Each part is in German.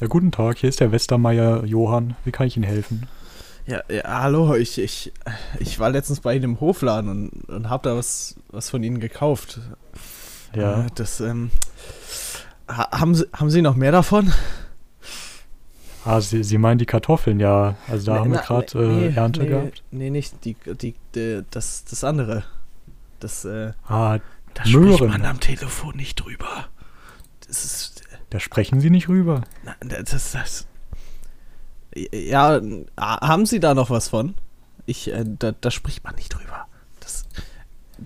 Ja, guten Tag, hier ist der Westermeier Johann. Wie kann ich Ihnen helfen? Ja, ja hallo, ich, ich, ich war letztens bei Ihnen im Hofladen und, und habe da was, was von Ihnen gekauft. Ja. Äh, Das, ähm, ha- haben, Sie, haben Sie noch mehr davon? Ah, Sie, Sie meinen die Kartoffeln, ja. Also da Nee, haben wir gerade nee, äh, Ernte nee, gehabt. Nee, nicht die, die, die, das, das andere. Das, äh, Ah, da spricht Möhren. man am Telefon nicht drüber. Das ist, da sprechen Sie nicht rüber. na, das, das, ja, haben Sie da noch was von? Ich, äh, da, da spricht man nicht drüber. Das,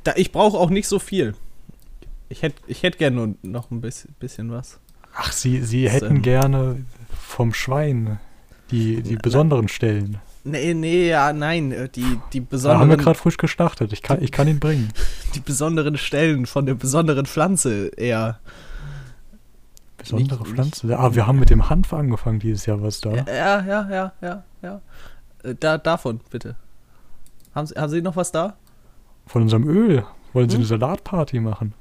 da, ich brauche auch nicht so viel. Ich hätte ich hätt gerne noch ein bisschen, bisschen was. Ach, Sie, Sie Das, hätten ähm, gerne vom Schwein die, die Na, besonderen Stellen. Nee, nee, ja, nein, äh, die, die Da haben wir besonderen, gerade frisch gestartet. Ich kann, ich kann ihn bringen. die besonderen Stellen von der besonderen Pflanze eher. Besondere Nicht- Pflanze. Ah, wir haben mit dem Hanf angefangen dieses Jahr, was da? Ja, ja, ja, ja, ja. ja. Äh, Da, davon, bitte. Haben Sie, haben Sie noch was da? Von unserem Öl. Wollen Sie Hm? eine Salatparty machen?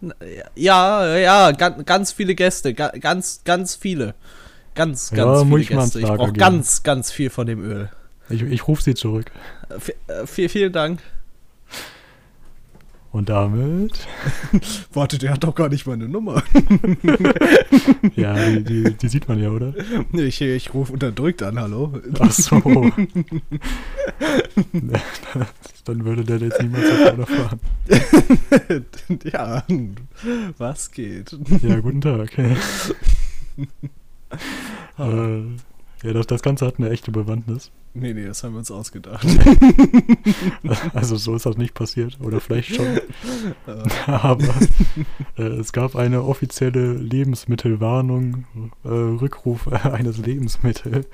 Ja, ja, ganz, ganz viele Gäste, ga- ganz, ganz viele. Ganz, Ja, ganz muss viele Gäste. Ich brauche ganz, ganz viel von dem Öl. Ich, ich rufe Sie zurück. Äh, vi- äh, viel- vielen Dank. Und damit, Warte, der hat doch gar nicht meine Nummer. ja, die, die, die sieht man ja, oder? Ich, ich rufe unterdrückt an, hallo. Ach so. Dann würde der jetzt niemals erfahren. ja, was geht? Ja, guten Tag. äh, ja, das, das Ganze hat eine echte Bewandtnis. Nee, nee, das haben wir uns ausgedacht. Also so ist das nicht passiert. Oder vielleicht schon. Äh, Aber äh, es gab eine offizielle Lebensmittelwarnung, äh, Rückruf eines Lebensmittels.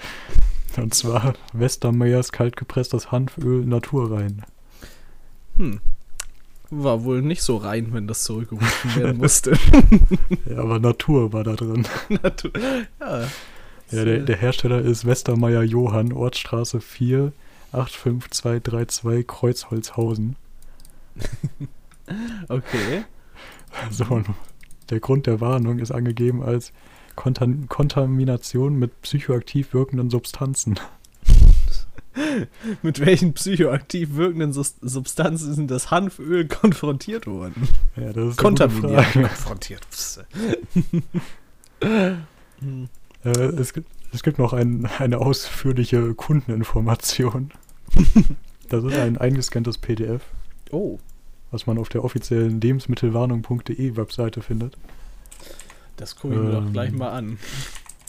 Und zwar Westermeyers kaltgepresstes Hanföl naturrein. hm. War wohl nicht so rein, wenn das zurückgerufen werden musste. Ja, aber Natur war da drin. Natu- ja. Ja, der, der Hersteller ist Westermeier Johann, Ortsstraße 4, 85232 Kreuzholzhausen. Okay. So, der Grund der Warnung ist angegeben als Kontam Kontamination mit psychoaktiv wirkenden Substanzen. Mit welchen psychoaktiv wirkenden Sus Substanzen sind das Hanföl konfrontiert worden? Ja, das ist Kontaminiert. Konfrontiert. Hm. Äh, es, gibt, es gibt noch ein, eine ausführliche Kundeninformation. Das ist ein eingescanntes PDF, oh, was man auf der offiziellen lebensmittelwarnung.de Webseite findet. das gucke ich mir doch Ähm. gleich mal an.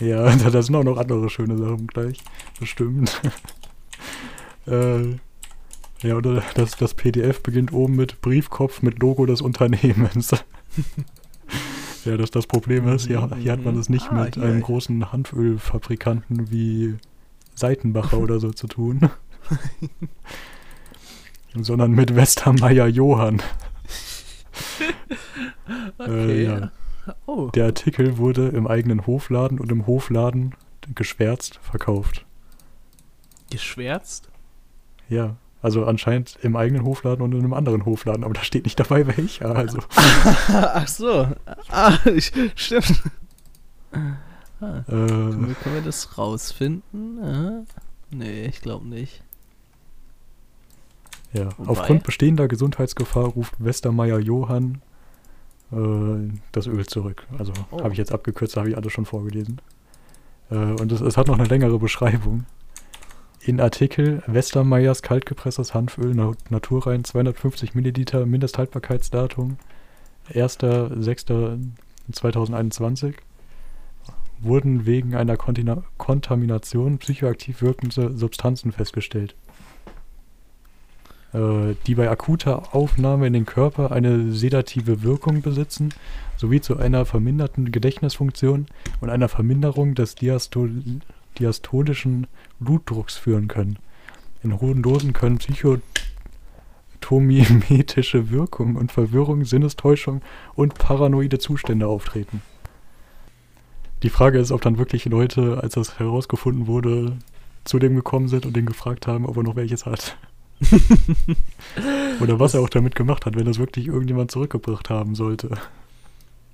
Ja, da, da sind auch noch andere schöne Sachen gleich, bestimmt. äh, ja, oder das, das PDF beginnt oben mit Briefkopf mit Logo des Unternehmens. Ja, das, das Problem ist, hier, hier hat man es nicht Ah, mit hier. einem großen Hanfölfabrikanten wie Seitenbacher oder so zu tun. sondern mit Westermeier Johann. Okay. ja. Oh, Der Artikel wurde im eigenen Hofladen und im Hofladen geschwärzt verkauft. geschwärzt? Ja, also anscheinend im eigenen Hofladen und in einem anderen Hofladen, aber da steht nicht dabei welcher. Also Ach so. Ah, ich, stimmt. Ah, äh, können, wir, können wir das rausfinden? Ah, nee, ich glaube nicht. ja, Wobei- aufgrund bestehender Gesundheitsgefahr ruft Westermeier Johann äh, das Öl zurück. Also Oh. habe ich jetzt abgekürzt, habe ich alles schon vorgelesen. Äh, und es, es hat noch eine längere Beschreibung. In Artikel Westermeyers kaltgepresstes Hanföl na naturrein 250 Milliliter Mindesthaltbarkeitsdatum 1.6.2021 wurden wegen einer Kontina Kontamination psychoaktiv wirkende Substanzen festgestellt, äh, die bei akuter Aufnahme in den Körper eine sedative Wirkung besitzen, sowie zu einer verminderten Gedächtnisfunktion und einer Verminderung des Diastol diastolischen Blutdrucks führen können. In hohen Dosen können psychotomimetische Wirkungen und Verwirrung, Sinnestäuschung und paranoide Zustände auftreten. Die Frage ist, ob dann wirklich Leute, als das herausgefunden wurde, zu dem gekommen sind und den gefragt haben, ob er noch welches hat. Oder was er auch damit gemacht hat, wenn das wirklich irgendjemand zurückgebracht haben sollte.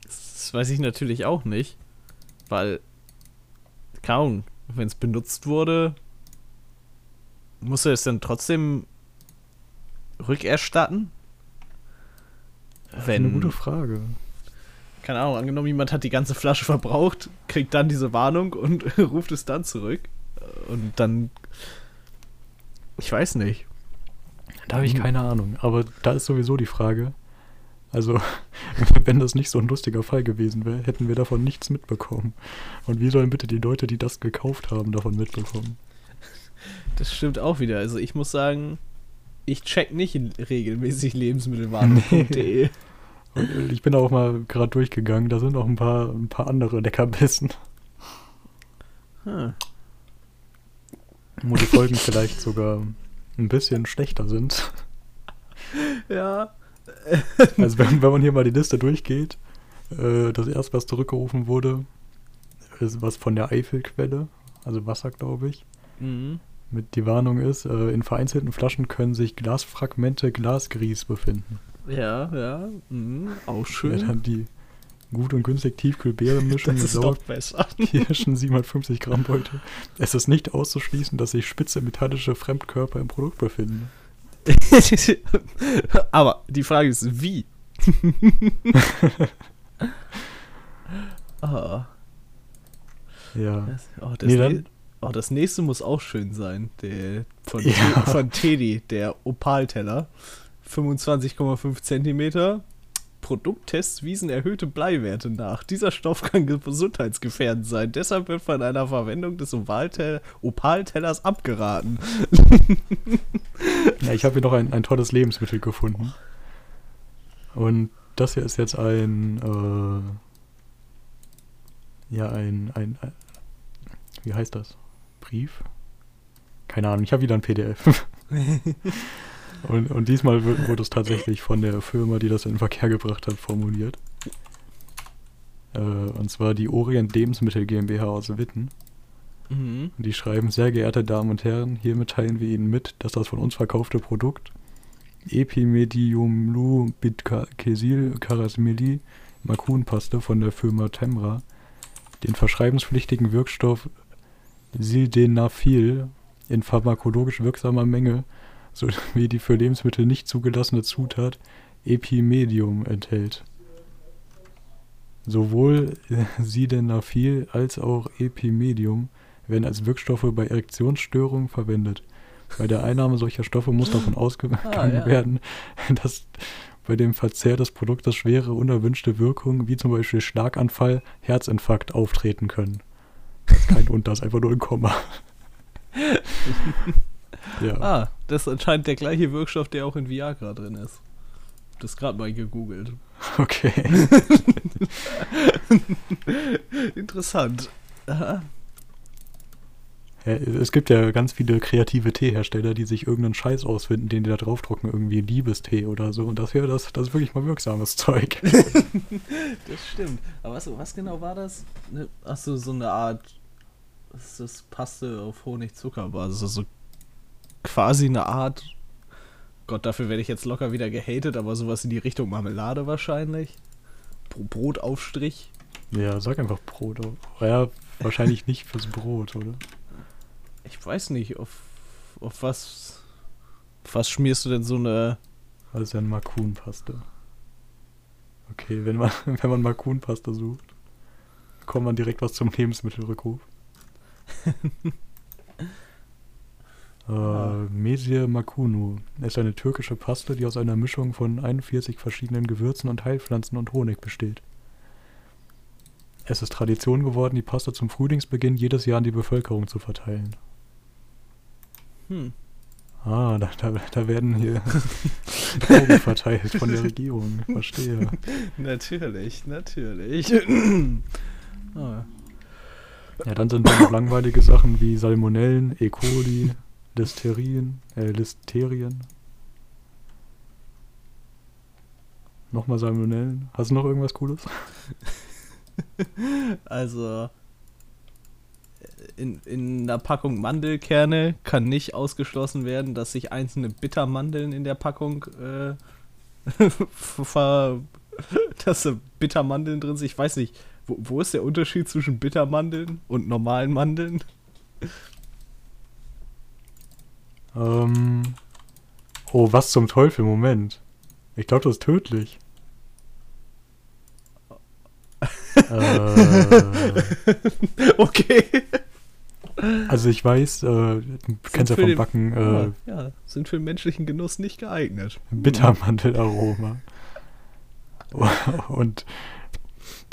Das weiß ich natürlich auch nicht, weil Kaum, wenn es benutzt wurde, muss er es dann trotzdem rückerstatten? Das ist eine gute Frage. Keine Ahnung, angenommen, jemand hat die ganze Flasche verbraucht, kriegt dann diese Warnung und ruft es dann zurück. Und dann. Ich weiß nicht. Da habe ich keine Ahnung. Aber da ist sowieso die Frage. Also, wenn das nicht so ein lustiger Fall gewesen wäre, hätten wir davon nichts mitbekommen. Und wie sollen bitte die Leute, die das gekauft haben, davon mitbekommen? Das stimmt auch wieder. Also ich muss sagen, ich check nicht regelmäßig lebensmittelwarnung.de. Und ich bin auch mal gerade durchgegangen, da sind auch ein paar, ein paar andere Leckerbissen. Hm. Wo die Folgen vielleicht sogar ein bisschen schlechter sind. Ja. Also wenn, wenn man hier mal die Liste durchgeht, äh, das erste, was zurückgerufen wurde, ist was von der Eifelquelle, also Wasser, glaube ich. Mhm. Mit die Warnung ist, äh, in vereinzelten Flaschen können sich Glasfragmente Glasgrieß befinden. Ja, ja, mhm, auch schön. Ja, dann die gut und günstig Tiefkühlbeerenmischung mit besser. Kirschen 750 Gramm Beutel. Es ist nicht auszuschließen, dass sich spitze metallische Fremdkörper im Produkt befinden. Aber die Frage ist, wie? oh. Ja. Das, oh, das, nee, ne oh, das nächste muss auch schön sein. Der, von, ja. von Teddy, der Opalteller. 25,5 Zentimeter. Produkttests wiesen erhöhte Bleiwerte nach. Dieser Stoff kann gesundheitsgefährdend sein. Deshalb wird von einer Verwendung des Opaltellers abgeraten. ja, ich habe hier noch ein, ein tolles Lebensmittel gefunden. Und das hier ist jetzt ein, äh, ja, ein, ein, ein, wie heißt das? Brief? Keine Ahnung, ich habe wieder ein PDF. Und, und diesmal wurde es tatsächlich von der Firma, die das in den Verkehr gebracht hat, formuliert. Äh, und zwar die Orient Lebensmittel GmbH aus Witten. Mhm. Die schreiben, sehr geehrte Damen und Herren, hiermit teilen wir Ihnen mit, dass das von uns verkaufte Produkt Epimediumlu Bitkesil Karasmeli Makunpaste von der Firma Temra den verschreibungspflichtigen Wirkstoff Sildenafil in pharmakologisch wirksamer Menge sowie die für Lebensmittel nicht zugelassene Zutat Epimedium enthält. Sowohl Sildenafil als auch Epimedium werden als Wirkstoffe bei Erektionsstörungen verwendet. Bei der Einnahme solcher Stoffe muss davon ausgegangen ah, ja. werden, dass bei dem Verzehr des Produktes schwere unerwünschte Wirkungen wie zum Beispiel Schlaganfall, Herzinfarkt auftreten können. Das ist kein Und, das ist einfach nur ein Komma. Ja. Ah, das ist anscheinend der gleiche Wirkstoff, der auch in Viagra drin ist. Das gerade mal gegoogelt. Okay. Interessant. Aha. Es gibt ja ganz viele kreative Teehersteller, die sich irgendeinen Scheiß ausfinden, den die da draufdrucken, irgendwie Liebestee oder so. Und das wäre das, das ist wirklich mal wirksames Zeug. das stimmt. Aber was, was genau war das? Ne, achso, so eine Art. Was ist das? Paste auf Honig-Zuckerbasis. Also quasi eine Art. Gott, dafür werde ich jetzt locker wieder gehatet, aber sowas in die Richtung Marmelade wahrscheinlich. Brotaufstrich. Ja, sag einfach Brot. Ja, wahrscheinlich nicht fürs Brot, oder? Ich weiß nicht, auf, auf was. Auf was schmierst du denn so eine. Das ist ja eine Makun-Paste. Okay, wenn man, wenn man Makun-Paste sucht, kommt man direkt was zum Lebensmittelrückruf. Äh, Mesir Makunu ist eine türkische Paste, die aus einer Mischung von 41 verschiedenen Gewürzen und Heilpflanzen und Honig besteht. Es ist Tradition geworden, die Paste zum Frühlingsbeginn jedes Jahr an die Bevölkerung zu verteilen. Hm. Ah, da, da, da werden hier Drogen verteilt von der Regierung. Verstehe. Natürlich, natürlich. ah. Ja, dann sind da noch langweilige Sachen wie Salmonellen, E. coli, Listerien, äh, Listerien. Nochmal Salmonellen. Hast du noch irgendwas Cooles? also, in, in einer Packung Mandelkerne kann nicht ausgeschlossen werden, dass sich einzelne Bittermandeln in der Packung äh, ver, dass Bittermandeln drin sind. Ich weiß nicht, Wo, wo ist der Unterschied zwischen Bittermandeln und normalen Mandeln? Ähm. Oh, was zum Teufel? Moment. Ich glaube, das ist tödlich. äh, Okay. also ich weiß, äh, du kennst ja vom den- Backen äh, ja, ja, sind für den menschlichen Genuss nicht geeignet. Bittermandelaroma. Und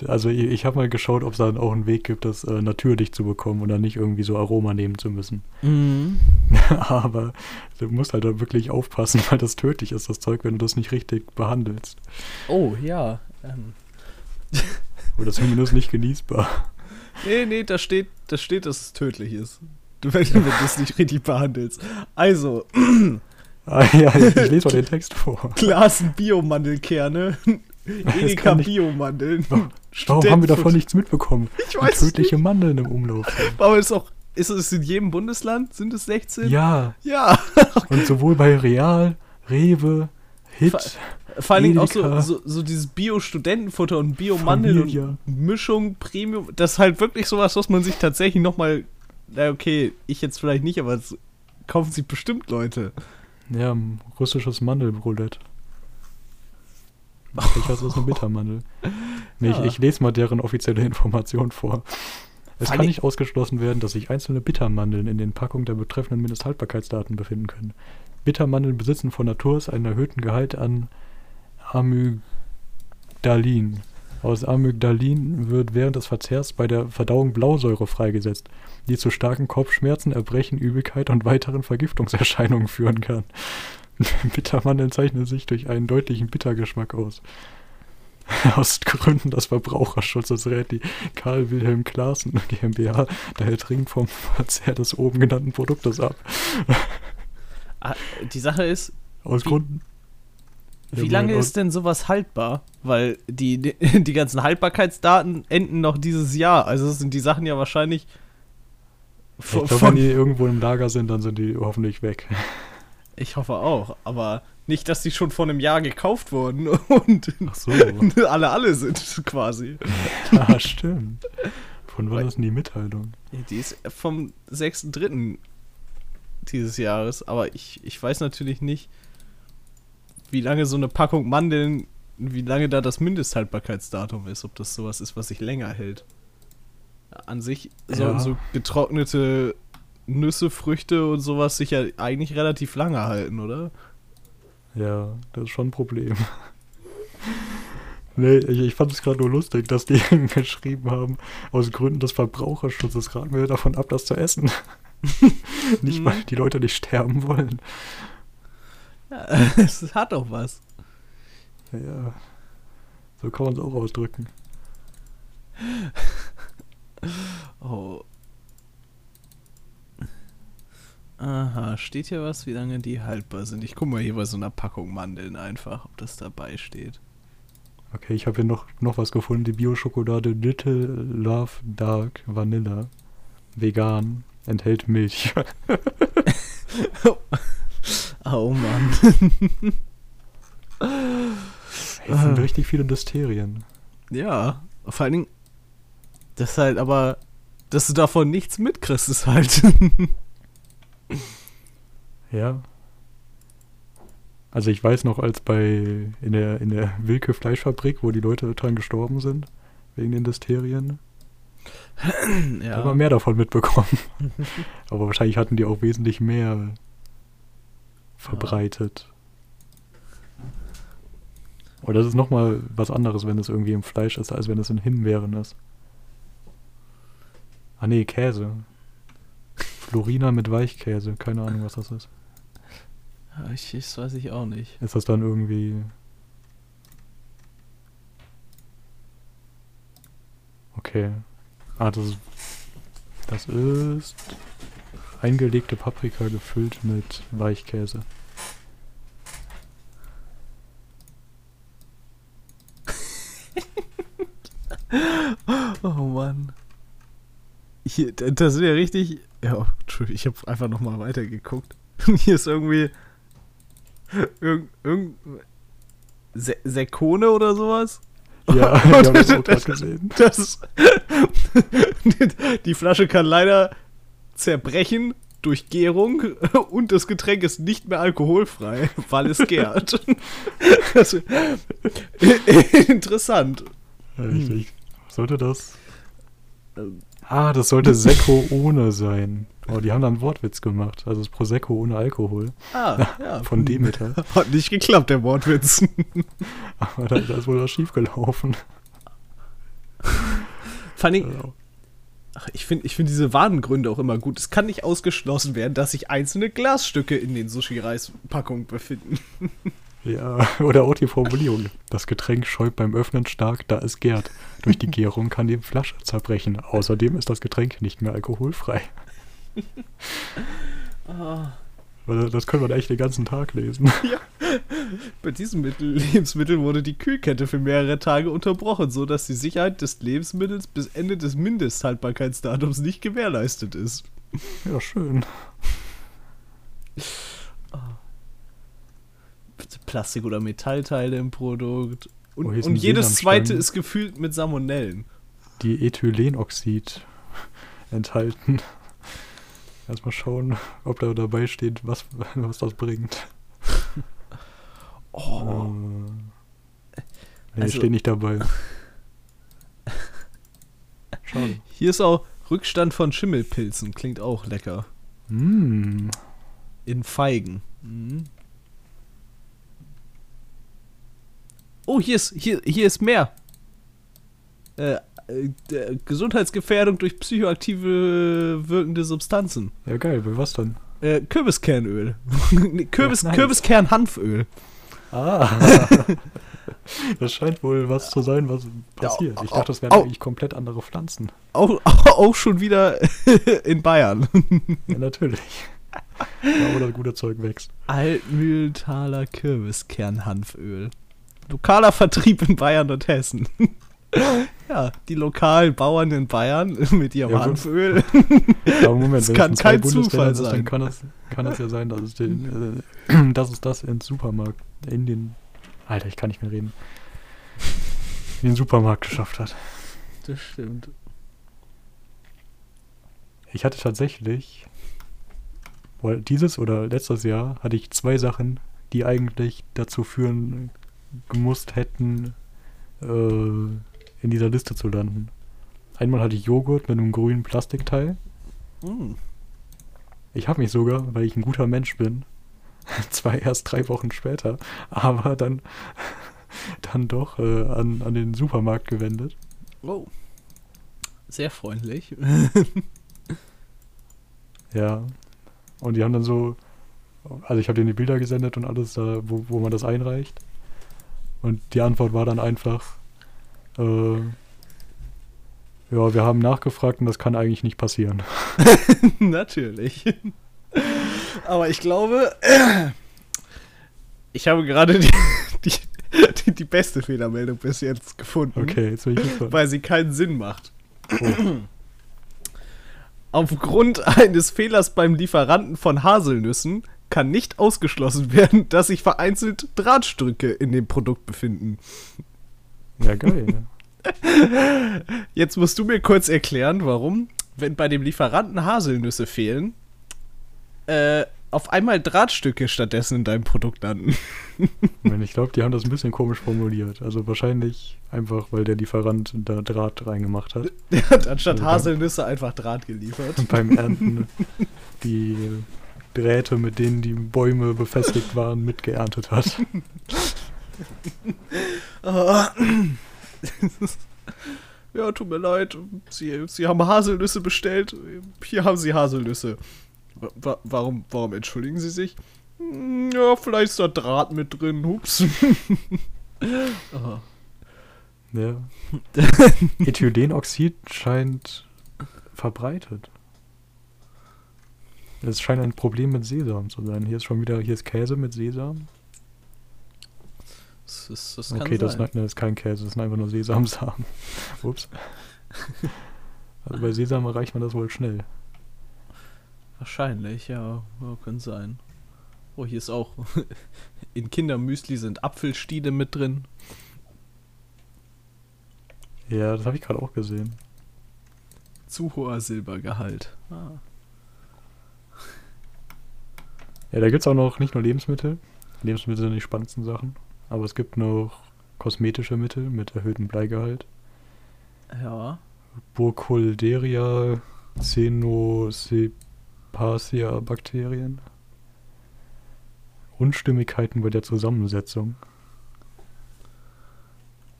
also ich, ich habe mal geschaut, ob es dann auch einen Weg gibt, das äh, natürlich zu bekommen und dann nicht irgendwie so Aroma nehmen zu müssen. Mhm. Aber du musst halt da wirklich aufpassen, weil das tödlich ist, das Zeug, wenn du das nicht richtig behandelst. Oh, ja. Ähm. Oder zumindest nicht genießbar. Nee, nee, da steht, da steht, dass es tödlich ist. Wenn, du es nicht richtig behandelst. Also, Ah, ja, ich, ich lese mal den Text vor. Glasen Biomandelkerne, Edeka nicht- Biomandeln. Warum haben wir davon nichts mitbekommen? Ich weiß tödliche Mandeln im Umlauf sind. Aber ist auch, ist es in jedem Bundesland? Sind es 16? Ja, Ja. und sowohl bei Real, Rewe, Hit, Ver- Vor allen Dingen auch so, so, so dieses Bio-Studentenfutter und Bio-Mandeln und Mischung, Premium. Das ist halt wirklich sowas, was man sich tatsächlich nochmal. Na, okay, ich jetzt vielleicht nicht, aber es kaufen sich bestimmt Leute. ja, ein russisches Mandelbrulett. Ich weiß, das ist eine Bittermandel. Nee, Ja. ich, ich lese mal deren offizielle Information vor. Es kann nicht ausgeschlossen werden, dass sich einzelne Bittermandeln in den Packungen der betreffenden Mindesthaltbarkeitsdaten befinden können. Bittermandeln besitzen von Natur aus einen erhöhten Gehalt an Amygdalin. Aus Amygdalin wird während des Verzehrs bei der Verdauung Blausäure freigesetzt, die zu starken Kopfschmerzen, Erbrechen, Übelkeit und weiteren Vergiftungserscheinungen führen kann. Bittermandeln zeichnen sich durch einen deutlichen Bittergeschmack aus. Aus Gründen des Verbraucherschutzes rät die Karl Wilhelm Klaassen GmbH daher dringend vom Verzehr des oben genannten Produktes ab. Ah, Die Sache ist, Aus Wie- Gründen. wie Ja, lange ist denn sowas haltbar? Weil die, die, die ganzen Haltbarkeitsdaten enden noch dieses Jahr. Also sind die Sachen ja wahrscheinlich. Ich Von, glaube, wenn die irgendwo im Lager sind, dann sind die hoffentlich weg. Ich hoffe auch, aber nicht, dass die schon vor einem Jahr gekauft wurden und so. alle alle sind quasi. ah, stimmt. Von wann ist denn die Mitteilung? Die ist vom 6.3. dieses Jahres, aber ich, ich weiß natürlich nicht, wie lange so eine Packung Mandeln, wie lange da das Mindesthaltbarkeitsdatum ist, ob das sowas ist, was sich länger hält. An sich sollten Ja. so getrocknete Nüsse, Früchte und sowas sich ja eigentlich relativ lange halten, oder? Ja, das ist schon ein Problem. Nee, ich, ich fand es gerade nur lustig, dass die geschrieben haben, aus Gründen des Verbraucherschutzes raten wir davon ab, das zu essen. nicht, weil die Leute nicht sterben wollen. Ja, es hat doch was. Ja, so kann man es auch ausdrücken. Oh. Steht hier was, wie lange die haltbar sind? Ich guck mal hier bei so einer Packung Mandeln einfach, ob das dabei steht. Okay, ich habe hier noch, noch was gefunden. Die Bio-Schokolade Little Love Dark Vanilla. Vegan. Enthält Milch. Oh Mann. Es sind richtig viele Listerien. ja, vor allen Dingen, das ist halt aber, dass du davon nichts mitkriegst, ist halt. Ja. Also ich weiß noch, als bei in der in der Wilke Fleischfabrik, wo die Leute dran gestorben sind, wegen den Listerien, da haben wir mehr davon mitbekommen. Aber wahrscheinlich hatten die auch wesentlich mehr verbreitet. Oder das ist nochmal was anderes, wenn es irgendwie im Fleisch ist, als wenn es in Himbeeren ist. Ah nee, Käse. Florina mit Weichkäse. Keine Ahnung, was das ist. Ja, ich, das weiß ich auch nicht. Ist das dann irgendwie. Okay. Ah, das ist. Das ist. Eingelegte Paprika gefüllt mit Weichkäse. Oh Mann. Hier, da, da sind ja richtig. Ja, Entschuldigung, ich habe einfach nochmal weitergeguckt. Hier ist irgendwie. Irgend. irgend Se Sekone oder sowas? Ja, ich habe das auch gerade gesehen. Das, die Flasche kann leider zerbrechen durch Gärung und das Getränk ist nicht mehr alkoholfrei, weil es gärt. Das, interessant. Richtig. Sollte das? Ah, das sollte Sekko ohne sein. Oh, die haben da einen Wortwitz gemacht. Also das Prosecco ohne Alkohol. Ah, ja. Von Demeter. Hat nicht geklappt, der Wortwitz. Aber da, da ist wohl was schiefgelaufen. Vor allem, Also, ach, ich finde ich find diese Wadengründe auch immer gut. Es kann nicht ausgeschlossen werden, dass sich einzelne Glasstücke in den Sushi-Reis-Packungen befinden. Ja, oder auch die Formulierung. Das Getränk schäumt beim Öffnen stark, da es gärt. Durch die Gärung kann die Flasche zerbrechen. Außerdem ist das Getränk nicht mehr alkoholfrei. Weil Das können wir echt den ganzen Tag lesen. Bei diesem Mittel, Lebensmittel wurde die Kühlkette für mehrere Tage unterbrochen, sodass die Sicherheit des Lebensmittels bis Ende des Mindesthaltbarkeitsdatums nicht gewährleistet ist. Ja, schön. Plastik- oder Metallteile im Produkt. Und, Oh, und jedes zweite ist gefüllt mit Salmonellen. Die Ethylenoxid enthalten. Erstmal schauen, ob da dabei steht, was, was das bringt. Oh. Äh, nee, Also- steht nicht dabei. Schade. Hier ist auch Rückstand von Schimmelpilzen. Klingt auch lecker. Mm. In Feigen. Mhm. Oh, hier ist, hier, hier ist mehr. Äh, Gesundheitsgefährdung durch psychoaktive wirkende Substanzen. Ja, geil. Bei was dann? Äh, Kürbiskernöl. Kürbis, Ja. Kürbiskernhanföl. Ah. das scheint wohl was zu sein, was passiert. Ich dachte, das wären eigentlich komplett andere Pflanzen. Auch, auch schon wieder in Bayern. Ja, natürlich. Ja, wo das gute Zeug wächst. Altmühltaler Kürbiskernhanföl. Lokaler Vertrieb in Bayern und Hessen. ja, die lokalen Bauern in Bayern mit ihrem Ja, Hanföl. Aber Moment, Das kann kein Zufall sein. dann kann es, kann es ja sein, dass es, den, äh, dass es das im Supermarkt, in den, Alter, ich kann nicht mehr reden, in den Supermarkt geschafft hat. Das stimmt. Ich hatte tatsächlich, wohl dieses oder letztes Jahr, hatte ich zwei Sachen, die eigentlich dazu führen gemusst hätten, äh, in dieser Liste zu landen. Einmal hatte ich Joghurt mit einem grünen Plastikteil. Mm. Ich habe mich sogar, weil ich ein guter Mensch bin, zwar erst drei Wochen später, aber dann, dann doch äh, an, an den Supermarkt gewendet. Oh. Sehr freundlich. Ja. Und die haben dann so, also ich habe denen die Bilder gesendet und alles da, wo, wo man das einreicht. Und die Antwort war dann einfach, äh, ja, wir haben nachgefragt und das kann eigentlich nicht passieren. Natürlich. Aber ich glaube, ich habe gerade die, die, die, die beste Fehlermeldung bis jetzt gefunden. Okay, jetzt bin ich gespannt. Weil sie keinen Sinn macht. Oh. Aufgrund eines Fehlers beim Lieferanten von Haselnüssen kann nicht ausgeschlossen werden, dass sich vereinzelt Drahtstücke in dem Produkt befinden. Ja, geil. Jetzt musst du mir kurz erklären, warum, wenn bei dem Lieferanten Haselnüsse fehlen, äh, auf einmal Drahtstücke stattdessen in deinem Produkt landen. Ich glaube, die haben das ein bisschen komisch formuliert. Also wahrscheinlich einfach, weil der Lieferant da Draht reingemacht hat. Der hat anstatt Also Haselnüsse einfach Draht geliefert. Und beim Ernten die Drähte, mit denen die Bäume befestigt waren, mitgeerntet hat. Ja, tut mir leid, Sie, Sie haben Haselnüsse bestellt. Hier haben Sie Haselnüsse. Wa- wa warum, warum entschuldigen Sie sich? "Hm, Ja, vielleicht ist da Draht mit drin. Hups. Ja. Ethylenoxid scheint verbreitet. Es scheint ein Problem mit Sesam zu sein. Hier ist schon wieder, hier ist Käse mit Sesam. Das, ist, das kann Okay, das, ne- das ist kein Käse, das sind einfach nur Sesamsamen. Ups. Also bei Sesam erreicht man das wohl schnell. Wahrscheinlich, ja. ja. Könnte sein. Oh, hier ist auch. In Kindermüsli sind Apfelstiele mit drin. Ja, das habe ich gerade auch gesehen. Zu hoher Silbergehalt. Ah. Ja, da gibt es auch noch nicht nur Lebensmittel. Lebensmittel sind die spannendsten Sachen. Aber es gibt noch kosmetische Mittel mit erhöhtem Bleigehalt. Ja. Burkholderia Cenocepacia Bakterien. Unstimmigkeiten bei der Zusammensetzung.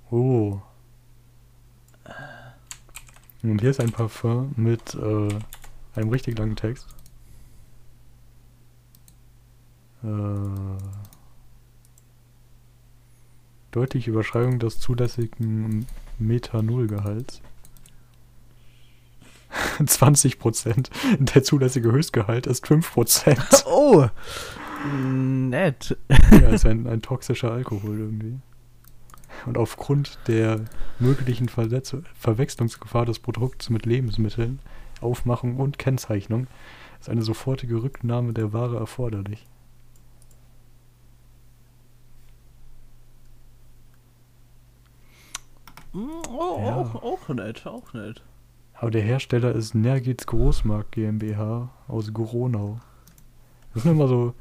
Oh. Und hier ist ein Parfum mit äh, einem richtig langen Text. Äh, deutliche Überschreibung des zulässigen Methanolgehalts. 20%. Der zulässige Höchstgehalt ist 5%. Oh! Nett. ja, ist ein, ein toxischer Alkohol irgendwie. Und aufgrund der möglichen Verletz Verwechslungsgefahr des Produkts mit Lebensmitteln, Aufmachung und Kennzeichnung ist eine sofortige Rücknahme der Ware erforderlich. Oh, Ja. auch, auch nett, auch nett. Aber der Hersteller ist Nergitz Großmarkt GmbH aus Goronau. Das sind immer so,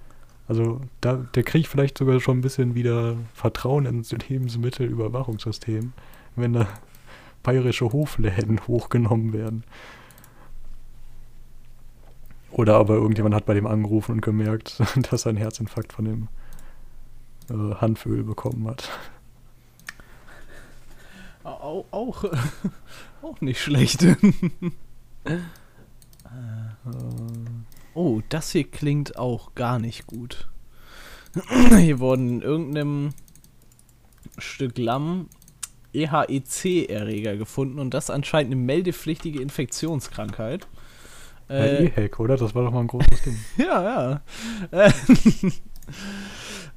also da, der kriegt vielleicht sogar schon ein bisschen wieder Vertrauen ins Lebensmittelüberwachungssystem, wenn da bayerische Hofläden hochgenommen werden. Oder aber irgendjemand hat bei dem angerufen und gemerkt, dass er einen Herzinfarkt von dem äh, Hanföl bekommen hat. Auch, auch, auch nicht schlecht. Oh, das hier klingt auch gar nicht gut. Hier wurden in irgendeinem Stück Lamm EHEC-Erreger gefunden und das anscheinend eine meldepflichtige Infektionskrankheit. Äh, Äh, E-Hack, oder? Das war doch mal ein großes Ding. ja, ja. Äh,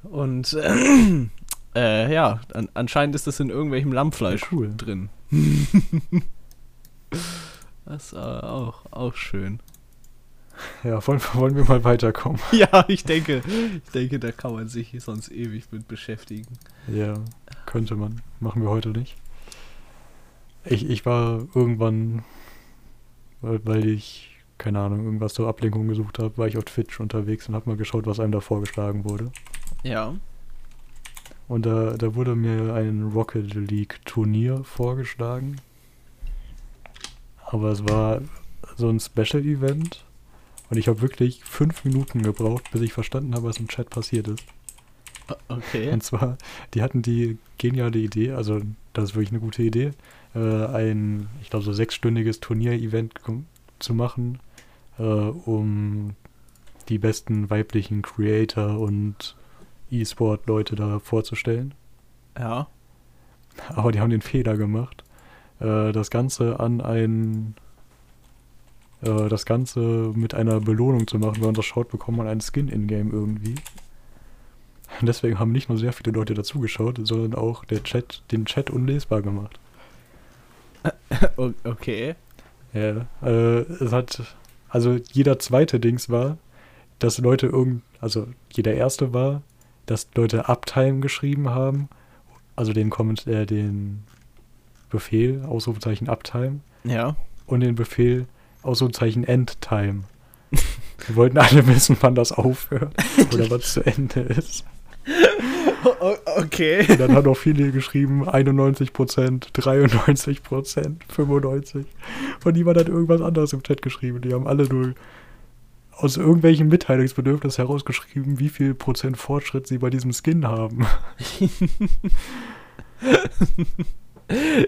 und äh, äh, ja, an, anscheinend ist das in irgendwelchem Lammfleisch cool. drin. das ist äh, auch, auch schön. Ja, wollen, wollen wir mal weiterkommen? Ja, ich denke, ich denke, da kann man sich sonst ewig mit beschäftigen. Ja, könnte man. Machen wir heute nicht. Ich, ich war irgendwann, weil, weil ich, keine Ahnung, irgendwas zur Ablenkung gesucht habe, war ich auf Twitch unterwegs und habe mal geschaut, was einem da vorgeschlagen wurde. Ja. Und da, da wurde mir ein Rocket League Turnier vorgeschlagen. Aber es war so ein Special Event. Und ich habe wirklich fünf Minuten gebraucht, bis ich verstanden habe, was im Chat passiert ist. Okay. Und zwar, die hatten die geniale Idee, also das ist wirklich eine gute Idee, äh, ein, ich glaube, so sechsstündiges Turnier-Event zu machen, äh, um die besten weiblichen Creator und E-Sport-Leute da vorzustellen. Ja. Aber die haben den Fehler gemacht, äh, das Ganze an ein äh, das Ganze mit einer Belohnung zu machen, weil man das schaut, bekommt man einen Skin in-game irgendwie. Und deswegen haben nicht nur sehr viele Leute dazugeschaut, sondern auch der Chat, den Chat unlesbar gemacht. Okay. Ja, äh, es hat, also jeder zweite Dings war, dass Leute irgend, also jeder erste war, dass Leute Uptime geschrieben haben, also den Comment, äh, den Befehl, Ausrufezeichen Uptime Ja. und den Befehl, Ausrufezeichen Endtime. Wir wollten alle wissen, wann das aufhört oder was zu Ende ist. Okay. Und dann haben auch viele geschrieben, 91%, 93%, 95%. Und niemand hat irgendwas anderes im Chat geschrieben. Die haben alle nur aus irgendwelchem Mitteilungsbedürfnis herausgeschrieben, wie viel Prozent Fortschritt sie bei diesem Skin haben.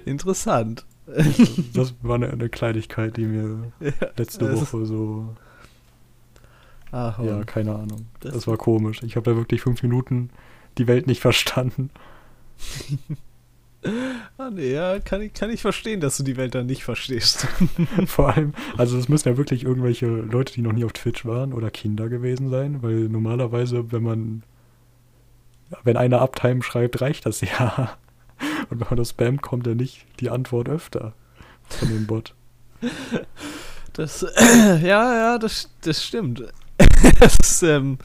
Interessant. Das war eine, eine Kleinigkeit, die mir letzte Woche so, Ach, ja, Mann. keine Ahnung. Das- Das, war komisch. Ich habe da wirklich fünf Minuten die Welt nicht verstanden. Ah, nee, ja, kann ich, kann ich verstehen, dass du die Welt dann nicht verstehst. Vor allem, also es müssen ja wirklich irgendwelche Leute, die noch nie auf Twitch waren oder Kinder gewesen sein, weil normalerweise, wenn man, wenn einer Uptime schreibt, reicht das ja. Und wenn man das spammt, kommt ja nicht die Antwort öfter von dem Bot. Das, ja, ja, das, das stimmt. das ähm,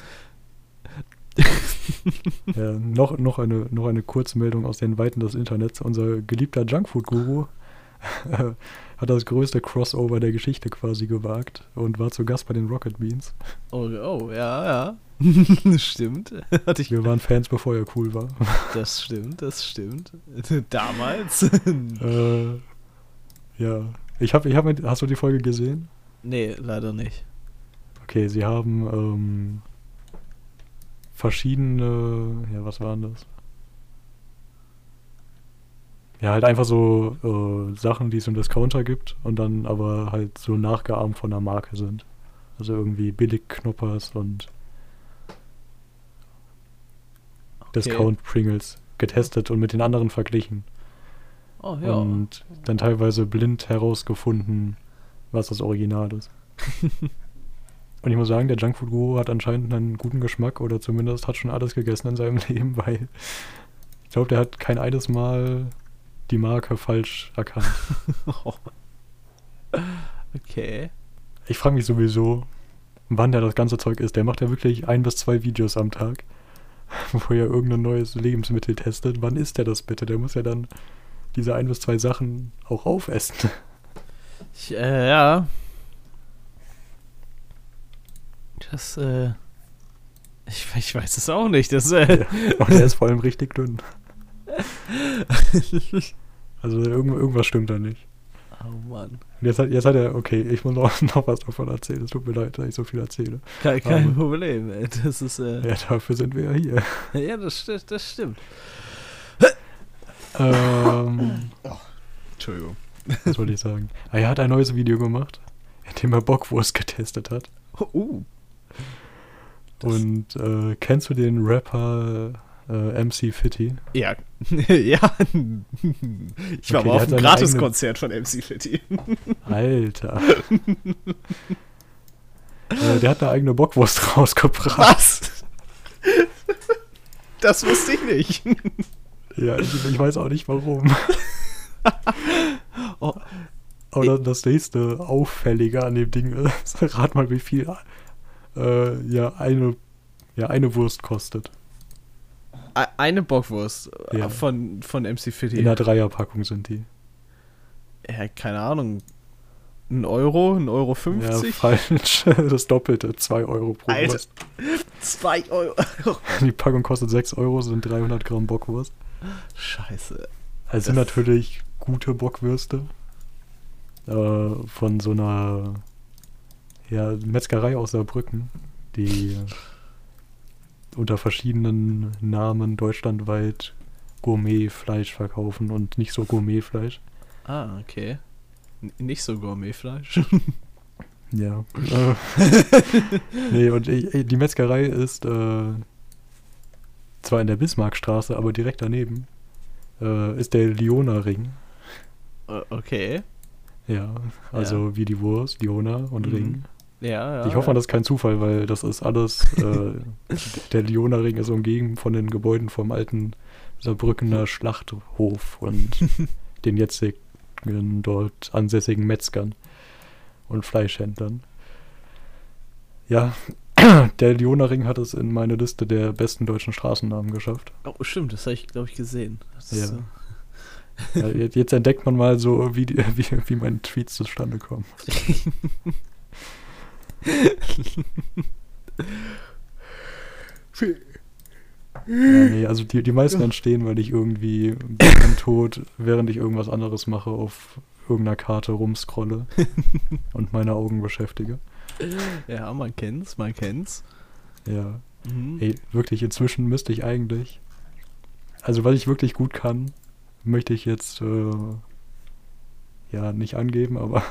Ja, noch, noch, eine, noch eine Kurzmeldung aus den Weiten des Internets. Unser geliebter Junkfood-Guru hat das größte Crossover der Geschichte quasi gewagt und war zu Gast bei den Rocket Beans. Oh, oh ja, ja. stimmt. Wir waren Fans, bevor er cool war. das stimmt, das stimmt. Damals? äh, ja. Ich hab, ich hab, hast du die Folge gesehen? nee, leider nicht. Okay, sie haben ähm, verschiedene, ja, was waren das? Ja, halt einfach so äh, Sachen, die es im Discounter gibt und dann aber halt so nachgeahmt von der Marke sind. Also irgendwie Billig-Knoppers und Discount Pringles getestet und mit den anderen verglichen. Oh ja. Und dann teilweise blind herausgefunden, was das Original ist. und ich muss sagen, der Junkfood Guru hat anscheinend einen guten Geschmack oder zumindest hat schon alles gegessen in seinem Leben, weil ich glaube, der hat kein eines Mal die Marke falsch erkannt. okay. Ich frage mich sowieso, wann der das ganze Zeug isst. Der macht ja wirklich ein bis zwei Videos am Tag, wo er irgendein neues Lebensmittel testet. Wann isst der das bitte? Der muss ja dann diese ein bis zwei Sachen auch aufessen. Ich, äh, ja. Das, äh. Ich, ich weiß es auch nicht. Das, äh. Und er ist vor allem richtig dünn. Also irgend, irgendwas stimmt da nicht. oh Mann. Und jetzt hat, jetzt hat er, okay, ich muss noch, noch was davon erzählen. Es tut mir leid, dass ich so viel erzähle. Kein, kein Aber- Problem. ey. Das ist, äh. Ja, dafür sind wir ja hier. Ja, das, sti- das stimmt. ähm, Entschuldigung. was wollte ich sagen? Ah, er hat ein neues Video gemacht, in dem er Bockwurst getestet hat. Uh. Das- Und äh, kennst du den Rapper äh, MC Fitty? Ja. ja. Ich war Okay, mal auf einem Gratiskonzert von MC Fitty. Alter. äh, der hat eine eigene Bockwurst rausgebracht. Was? Das wusste ich nicht. Ja, ich, ich weiß auch nicht warum. Oh. Aber das nächste Auffällige an dem Ding ist, rat mal, wie viel äh, ja, eine, ja, eine Wurst kostet. Eine Bockwurst äh, Ja. von, von MC Fitty. In der Dreierpackung sind die. ja, keine Ahnung. Ein Euro? Ein Euro Ja, 50? falsch. Das Doppelte, 2 Euro pro Alter. Wurst. Zwei Euro. Die Packung kostet 6 Euro, sind 300 Gramm Bockwurst. Scheiße. Also sind Das- natürlich gute Bockwürste. Äh, von so einer ja, Metzgerei aus Saarbrücken, die unter verschiedenen Namen deutschlandweit Gourmetfleisch verkaufen und nicht so Gourmetfleisch. Ah, okay. N nicht so Gourmetfleisch. Ja. Äh, nee, und ich, die Metzgerei ist äh, zwar in der Bismarckstraße, aber direkt daneben äh, ist der Liona Ring. Äh, okay. Ja, also wie die Wurst, Liona und Mhm. Ring. Ja, ja. ich hoffe, ja. das ist kein Zufall, weil das ist alles, äh, der Liona Ring ist umgeben von den Gebäuden vom alten Saarbrückener Schlachthof und den jetzigen dort ansässigen Metzgern und Fleischhändlern. Ja, der Liona Ring hat es in meine Liste der besten deutschen Straßennamen geschafft. Oh, stimmt, das habe ich, glaube ich, gesehen. Ja. äh, Ja, jetzt, entdeckt man mal so, wie, die, wie, wie meine Tweets zustande kommen. Ja, nee, also die, die meisten entstehen, weil ich irgendwie beim Tod, während ich irgendwas anderes mache, auf irgendeiner Karte rumscrolle und meine Augen beschäftige. ja, man kennt's, man kennt's. Ja. Mhm. Ey, wirklich, inzwischen müsste ich eigentlich. Also, was ich wirklich gut kann, möchte ich jetzt äh, ja nicht angeben, aber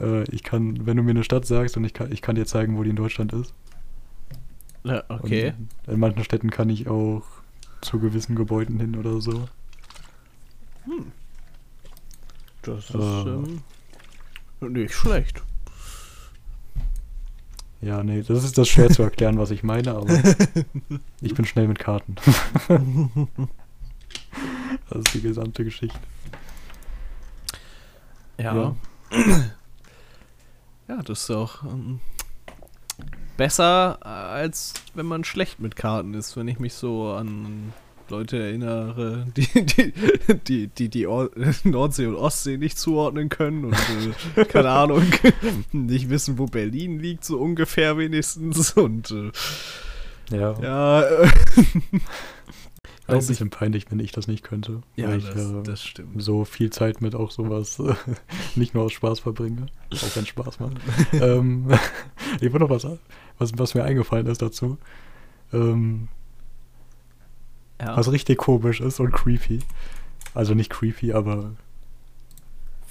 äh, ich kann, wenn du mir eine Stadt sagst und ich kann, ich kann dir zeigen, wo die in Deutschland ist. Ja, okay. Und in manchen Städten kann ich auch zu gewissen Gebäuden hin oder so. Das ist Äh. ähm, nicht schlecht. Ja, nee, das ist das schwer zu erklären, was ich meine, aber ich bin schnell mit Karten. das ist die gesamte Geschichte. Ja. Ja, das ist auch ähm, besser, als wenn man schlecht mit Karten ist, wenn ich mich so an Leute erinnere, die die, die, die, die Or Nordsee und Ostsee nicht zuordnen können und äh, keine Ahnung, nicht wissen, wo Berlin liegt, so ungefähr wenigstens. Und äh, Ja, ja, äh, auch ein bisschen peinlich, wenn ich das nicht könnte. ja weil ich das, äh, das stimmt. so viel Zeit mit auch sowas äh, nicht nur aus Spaß verbringe, auch wenn Spaß macht. ähm, ich wollte noch was, was, was mir eingefallen ist dazu. Ähm, Ja. Was richtig komisch ist und creepy. Also nicht creepy, aber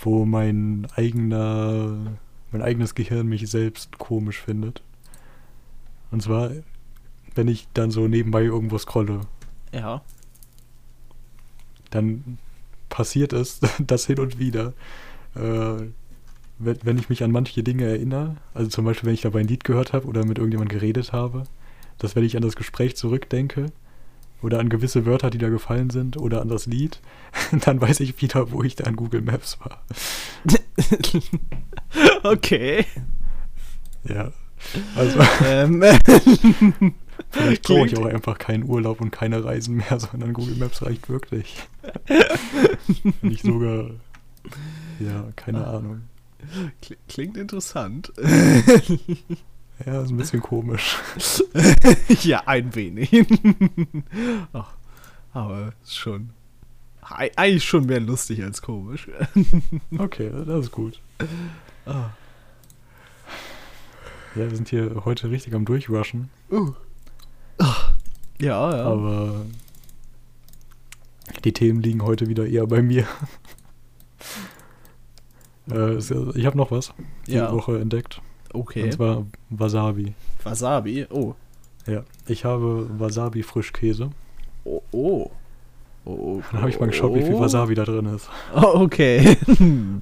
wo mein eigener, mein eigenes Gehirn mich selbst komisch findet. Und zwar, wenn ich dann so nebenbei irgendwo scrolle, ja. dann passiert es, das hin und wieder, äh, wenn, wenn ich mich an manche Dinge erinnere, also zum Beispiel, wenn ich dabei ein Lied gehört habe oder mit irgendjemandem geredet habe, dass wenn ich an das Gespräch zurückdenke oder an gewisse Wörter, die da gefallen sind oder an das Lied, dann weiß ich wieder, wo ich da in Google Maps war. okay. Ja. Also ähm, vielleicht brauche ich auch einfach keinen Urlaub und keine Reisen mehr, sondern Google Maps reicht wirklich. Ich sogar, ja, keine Ahnung. kli- Klingt interessant. Ja, ist ein bisschen komisch. ja, ein wenig. Ach, aber ist schon. ei- Eigentlich schon mehr lustig als komisch. Okay, das ist gut. Ah. Ja, wir sind hier heute richtig am Durchrushen, Uh. Ja, ja. aber die Themen liegen heute wieder eher bei mir. äh, ich habe noch was die ja. Woche entdeckt. Okay. Und zwar Wasabi. Wasabi. Oh. Ja, ich habe Wasabi-Frischkäse. Oh. Oh. Oh, oh, Dann habe ich mal geschaut, wie viel oh. Wasabi da drin ist. Oh, okay.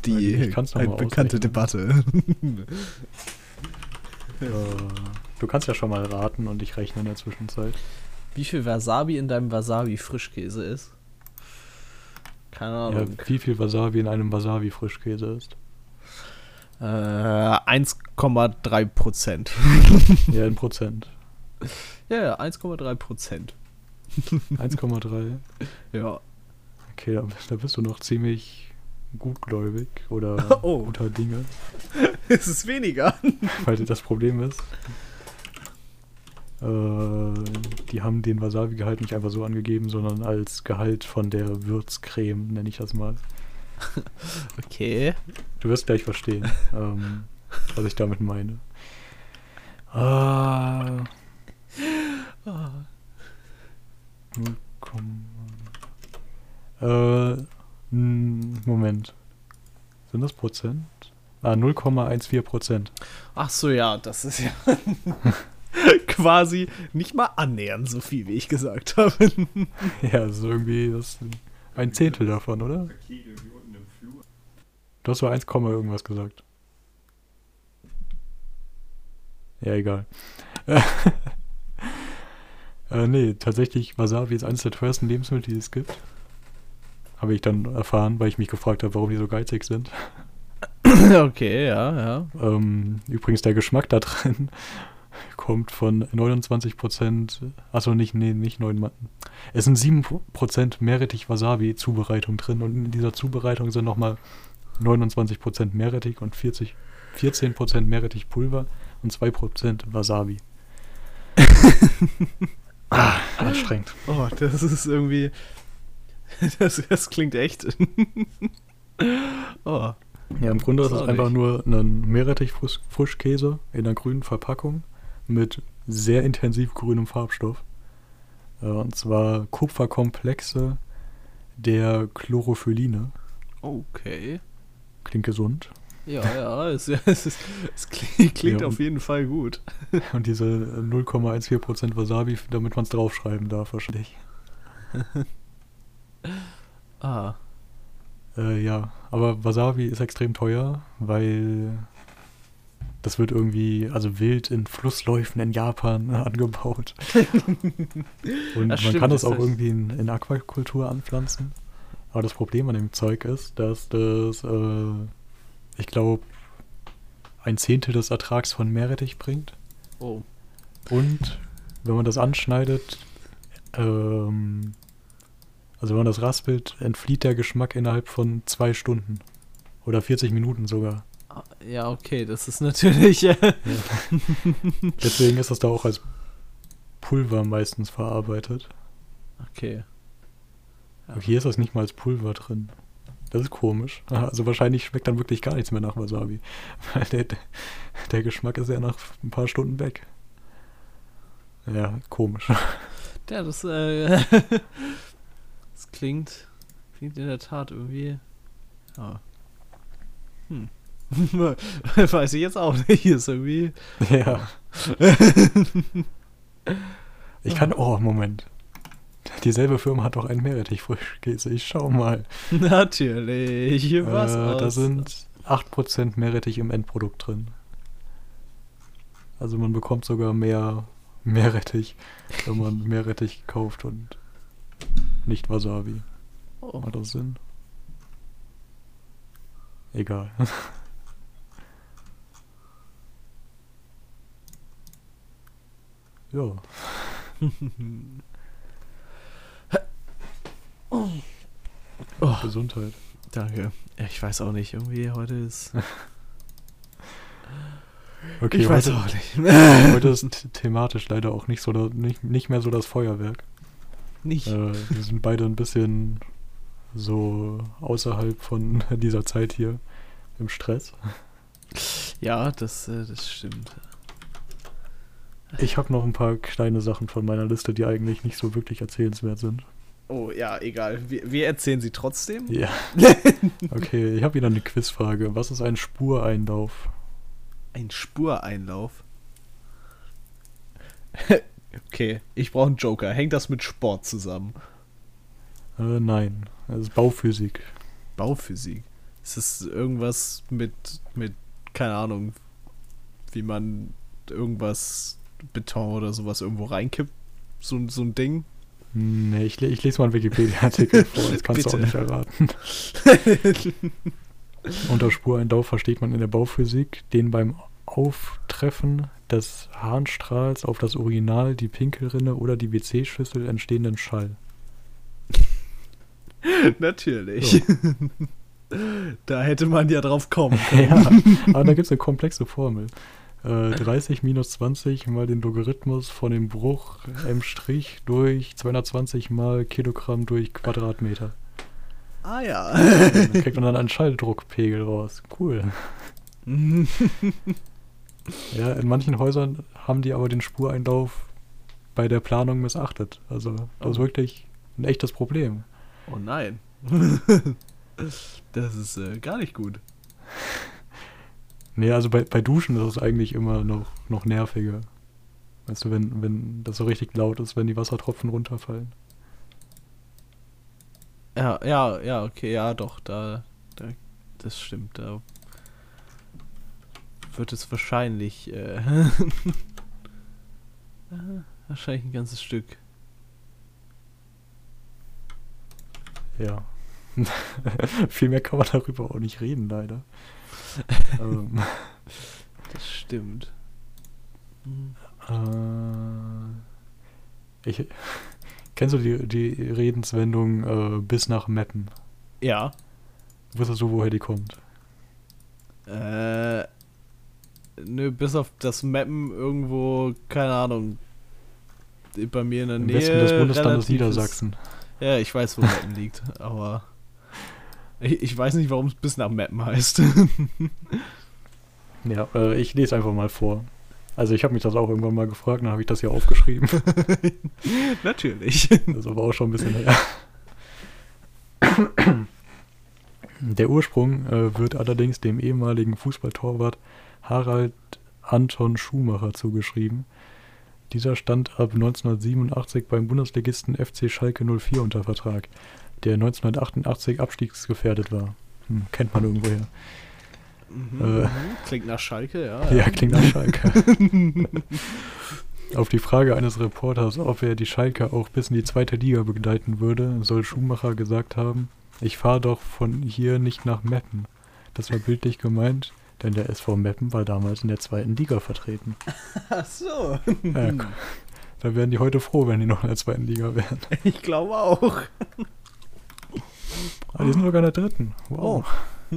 Die bekannte ausrechnen. Debatte. Äh, du kannst ja schon mal raten und ich rechne in der Zwischenzeit. Wie viel Wasabi in deinem Wasabi-Frischkäse ist? Keine Ja, Ahnung. wie viel Wasabi in einem Wasabi-Frischkäse ist. Äh, 1,3 Prozent. Ja, in Prozent. ja, ja, 1,3 Prozent. 1,3. Ja. Okay, da, da bist du noch ziemlich gutgläubig oder Oh. guter Dinge. es ist weniger. Weil das Problem ist, die haben den Wasabi-Gehalt nicht einfach so angegeben, sondern als Gehalt von der Würzcreme, nenne ich das mal. Okay. Du wirst gleich verstehen, ähm, was ich damit meine. Ah. Null Komma- Äh, Moment. Sind das Prozent? Ah, 0,14 Prozent. Ach so, ja, das ist ja quasi nicht mal annähernd so viel, wie ich gesagt habe. Ja, das ist irgendwie das ein Zehntel davon, oder? Du hast so 1, Komma irgendwas gesagt. Ja, egal. äh, nee, tatsächlich, Wasabi ist eines der teuersten Lebensmittel, die es gibt. Habe ich dann erfahren, weil ich mich gefragt habe, warum die so geizig sind. okay, ja, ja. Ähm, übrigens, der Geschmack da drin kommt von 29%, achso, nicht, nee, nicht 9, es sind 7% Meerrettich Wasabi Zubereitung drin und in dieser Zubereitung sind nochmal 29% Meerrettich und 40, 14% Meerrettich Pulver und 2% Wasabi. ah, anstrengend. Oh, das ist irgendwie. Das, das klingt echt. oh. Ja, im Grunde ist es einfach nicht. nur ein Meerrettich-Frischkäse in einer grünen Verpackung mit sehr intensiv grünem Farbstoff. Äh, Und zwar Kupferkomplexe der Chlorophyline. Okay. Klingt gesund. Ja, ja, es, es, ist, es klingt, klingt Ja, auf jeden Fall gut. Und diese 0,14% Wasabi, damit man es draufschreiben darf wahrscheinlich. Ah. Äh, ja, aber Wasabi ist extrem teuer, weil das wird irgendwie, also wild in Flussläufen in Japan angebaut. Und man stimmt, kann das das auch ist- irgendwie in, in Aquakultur anpflanzen. Aber das Problem an dem Zeug ist, dass das, äh, ich glaube, ein Zehntel des Ertrags von Meerrettich bringt. Oh. Und wenn man das anschneidet, ähm, Also wenn man das raspelt, entflieht der Geschmack innerhalb von zwei Stunden. Oder 40 Minuten sogar. Ja, okay, das ist natürlich. Äh, Deswegen ist das da auch als Pulver meistens verarbeitet. okay. Ja. Aber hier ist das nicht mal als Pulver drin. Das ist komisch. Also wahrscheinlich schmeckt dann wirklich gar nichts mehr nach Wasabi. Weil der, der Geschmack ist ja nach ein paar Stunden weg. Ja, komisch. Ja, das, äh, das klingt, klingt in der Tat irgendwie. Ja. Hm. Weiß ich jetzt auch nicht. Ist irgendwie. Ja. Ich kann. Oh, Moment. Dieselbe Firma hat auch einen Meerrettich-Frischkäse. Ich schau mal. Natürlich. Was? äh, da sind 8% Meerrettich im Endprodukt drin. Also man bekommt sogar mehr Meerrettich, wenn man Meerrettich kauft und nicht Wasabi. Oh. Macht das Sinn? Egal. Ja. Oh, Gesundheit. danke. Ich weiß auch nicht. Irgendwie heute ist. Okay, ich weiß heute, auch nicht. heute ist th- thematisch leider auch nicht so da, nicht, nicht mehr so das Feuerwerk. nicht. Äh, wir sind beide ein bisschen so außerhalb von dieser Zeit hier im Stress. Ja, das, äh, das stimmt. Ich habe noch ein paar kleine Sachen von meiner Liste, die eigentlich nicht so wirklich erzählenswert sind. Oh, ja, egal. Wir, wir erzählen sie trotzdem. Ja. Okay, ich habe wieder eine Quizfrage. Was ist ein Spureinlauf? Ein Spureinlauf. okay, ich brauche einen Joker. Hängt das mit Sport zusammen? Äh, nein, das ist Bauphysik. Bauphysik. Ist es irgendwas mit, mit, keine Ahnung, wie man irgendwas, Beton oder sowas irgendwo reinkippt? So, so ein Ding? Nee, ich, ich lese mal einen Wikipedia-Artikel vor, das kannst du auch Bitte. nicht erraten. Unter Spureinlauf versteht man in der Bauphysik den beim Auftreffen des Harnstrahls auf das Urinal, die Pinkelrinne oder die WC-Schüssel entstehenden Schall. Natürlich. da hätte man ja drauf kommen können. ja, aber da gibt es eine komplexe Formel. Äh, 30 minus 20 mal den Logarithmus von dem Bruch m' durch 220 mal Kilogramm durch Quadratmeter. Ah ja. Dann kriegt man dann einen Schalldruckpegel raus. Cool. Ja, in manchen Häusern haben die aber den Spureinlauf bei der Planung missachtet. Also das ist Oh. wirklich ein echtes Problem. oh nein. das ist äh, gar nicht gut. Nee, also bei, bei Duschen ist es eigentlich immer noch, noch nerviger. Weißt du, wenn, wenn das so richtig laut ist, wenn die Wassertropfen runterfallen. Ja, ja, ja, okay, ja, doch, da, da das stimmt, da wird es wahrscheinlich, äh, äh, wahrscheinlich ein ganzes Stück. Ja. Viel mehr kann man darüber auch nicht reden, leider. Ähm, Das stimmt. Äh, ich, kennst du die, die Redenswendung äh, bis nach Meppen? Ja, Wusstest du, woher die kommt? äh, nö, bis auf das Mappen irgendwo, keine Ahnung, bei mir in der Im Nähe. Westen des Bundeslandes relativ ist- Niedersachsen. Ja, ich weiß, wo Mappen liegt, aber ich, ich weiß nicht, warum es bis nach Mappen heißt. Ja, äh, ich lese einfach mal vor. Also ich habe mich das auch irgendwann mal gefragt, dann habe ich das hier aufgeschrieben. Natürlich. Das ist aber auch schon ein bisschen her. Der Ursprung äh, wird allerdings dem ehemaligen Fußballtorwart Harald Anton Schumacher zugeschrieben. Dieser stand ab 1987 beim Bundesligisten FC Schalke 04 unter Vertrag, der 1988 abstiegsgefährdet war. Hm, kennt man irgendwoher. Mhm, Äh. Klingt nach Schalke, ja. Ja, klingt nach Schalke. Auf die Frage eines Reporters, ob er die Schalke auch bis in die zweite Liga begleiten würde, soll Schumacher gesagt haben, ich fahre doch von hier nicht nach Meppen. Das war bildlich gemeint, denn der SV Meppen war damals in der zweiten Liga vertreten. Ach so. Ja, da wären die heute froh, wenn die noch in der zweiten Liga wären. Ich glaube auch. Ah, die sind sogar in der dritten. Wow.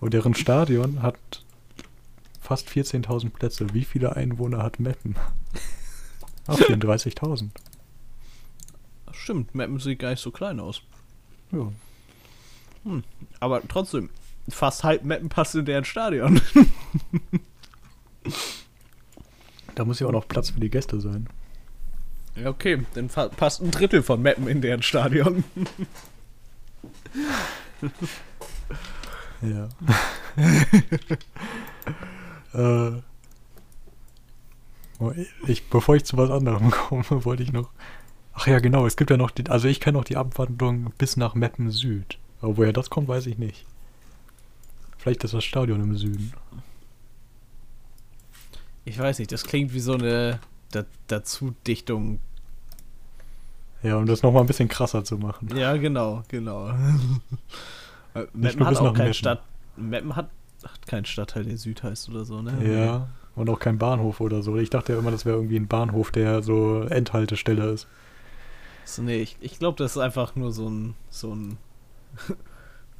Und deren Stadion hat fast 14.000 Plätze. Wie viele Einwohner hat Meppen? Ach, 34.000. Stimmt, Mappen sieht gar nicht so klein aus. Ja. Aber trotzdem, fast halb Mappen passt in deren Stadion. Da muss ja auch noch Platz für die Gäste sein. Ja, okay, dann passt ein Drittel von Mappen in deren Stadion. Ja. äh, oh, ich, bevor ich zu was anderem komme, wollte ich noch. Ach ja, genau, es gibt ja noch die. Also ich kenne noch die Abwandlung bis nach Meppen Süd. Aber woher das kommt, weiß ich nicht. Vielleicht ist das Stadion im Süden. Ich weiß nicht, das klingt wie so eine da Dazudichtung. Ja, um das nochmal ein bisschen krasser zu machen. Ja, genau, genau. Äh, Meppen hat auch Meppen. Stadt. Meppen hat, hat keinen Stadtteil, der Süd heißt oder so, ne? Ja, und auch kein Bahnhof oder so. Ich dachte ja immer, das wäre irgendwie ein Bahnhof, der so Endhaltestelle ist. So, nee, ich, ich glaube, das ist einfach nur so ein, so ein.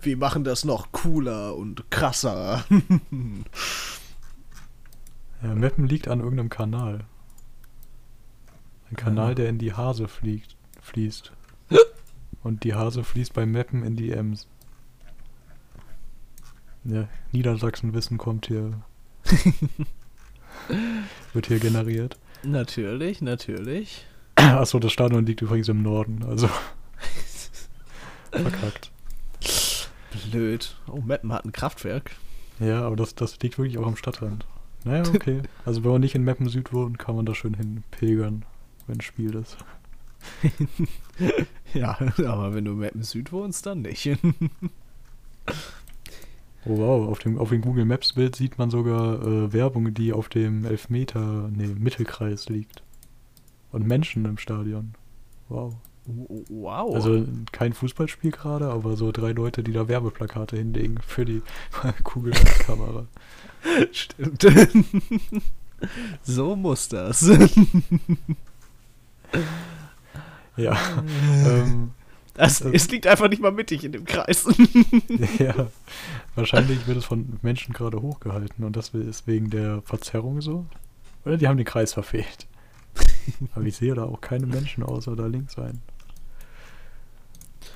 Wir machen das noch cooler und krasser. Ja, Meppen liegt an irgendeinem Kanal. Ein Kanal, Ja. der in die Hase fliegt, fließt. Und die Hase fließt bei Meppen in die Ems. Ja, Niedersachsenwissen kommt hier. wird hier generiert. natürlich, natürlich. Achso, das Stadion liegt übrigens im Norden, also. Verkackt. Blöd. Oh, Meppen hat ein Kraftwerk. Ja, aber das, das liegt wirklich auch am Stadtrand. Naja, okay. Also wenn man nicht in Meppen Süd wohnt, kann man da schön hin pilgern, wenn ein Spiel ist. Ja, aber wenn du im Süd wohnst, dann nicht. Oh wow, auf dem, auf dem Google Maps Bild sieht man sogar äh, Werbung, die auf dem Elfmeter, nee, Mittelkreis liegt. Und Menschen im Stadion. Wow. wow. Also kein Fußballspiel gerade, aber so drei Leute, die da Werbeplakate hinlegen für die Google Maps Kamera. Stimmt. so muss das. Ja. ähm, das. Es liegt einfach nicht mal mittig in dem Kreis. ja. Wahrscheinlich wird es von Menschen gerade hochgehalten und das ist wegen der Verzerrung so. Oder die haben den Kreis verfehlt. Aber ich sehe da auch keine Menschen außer da links ein.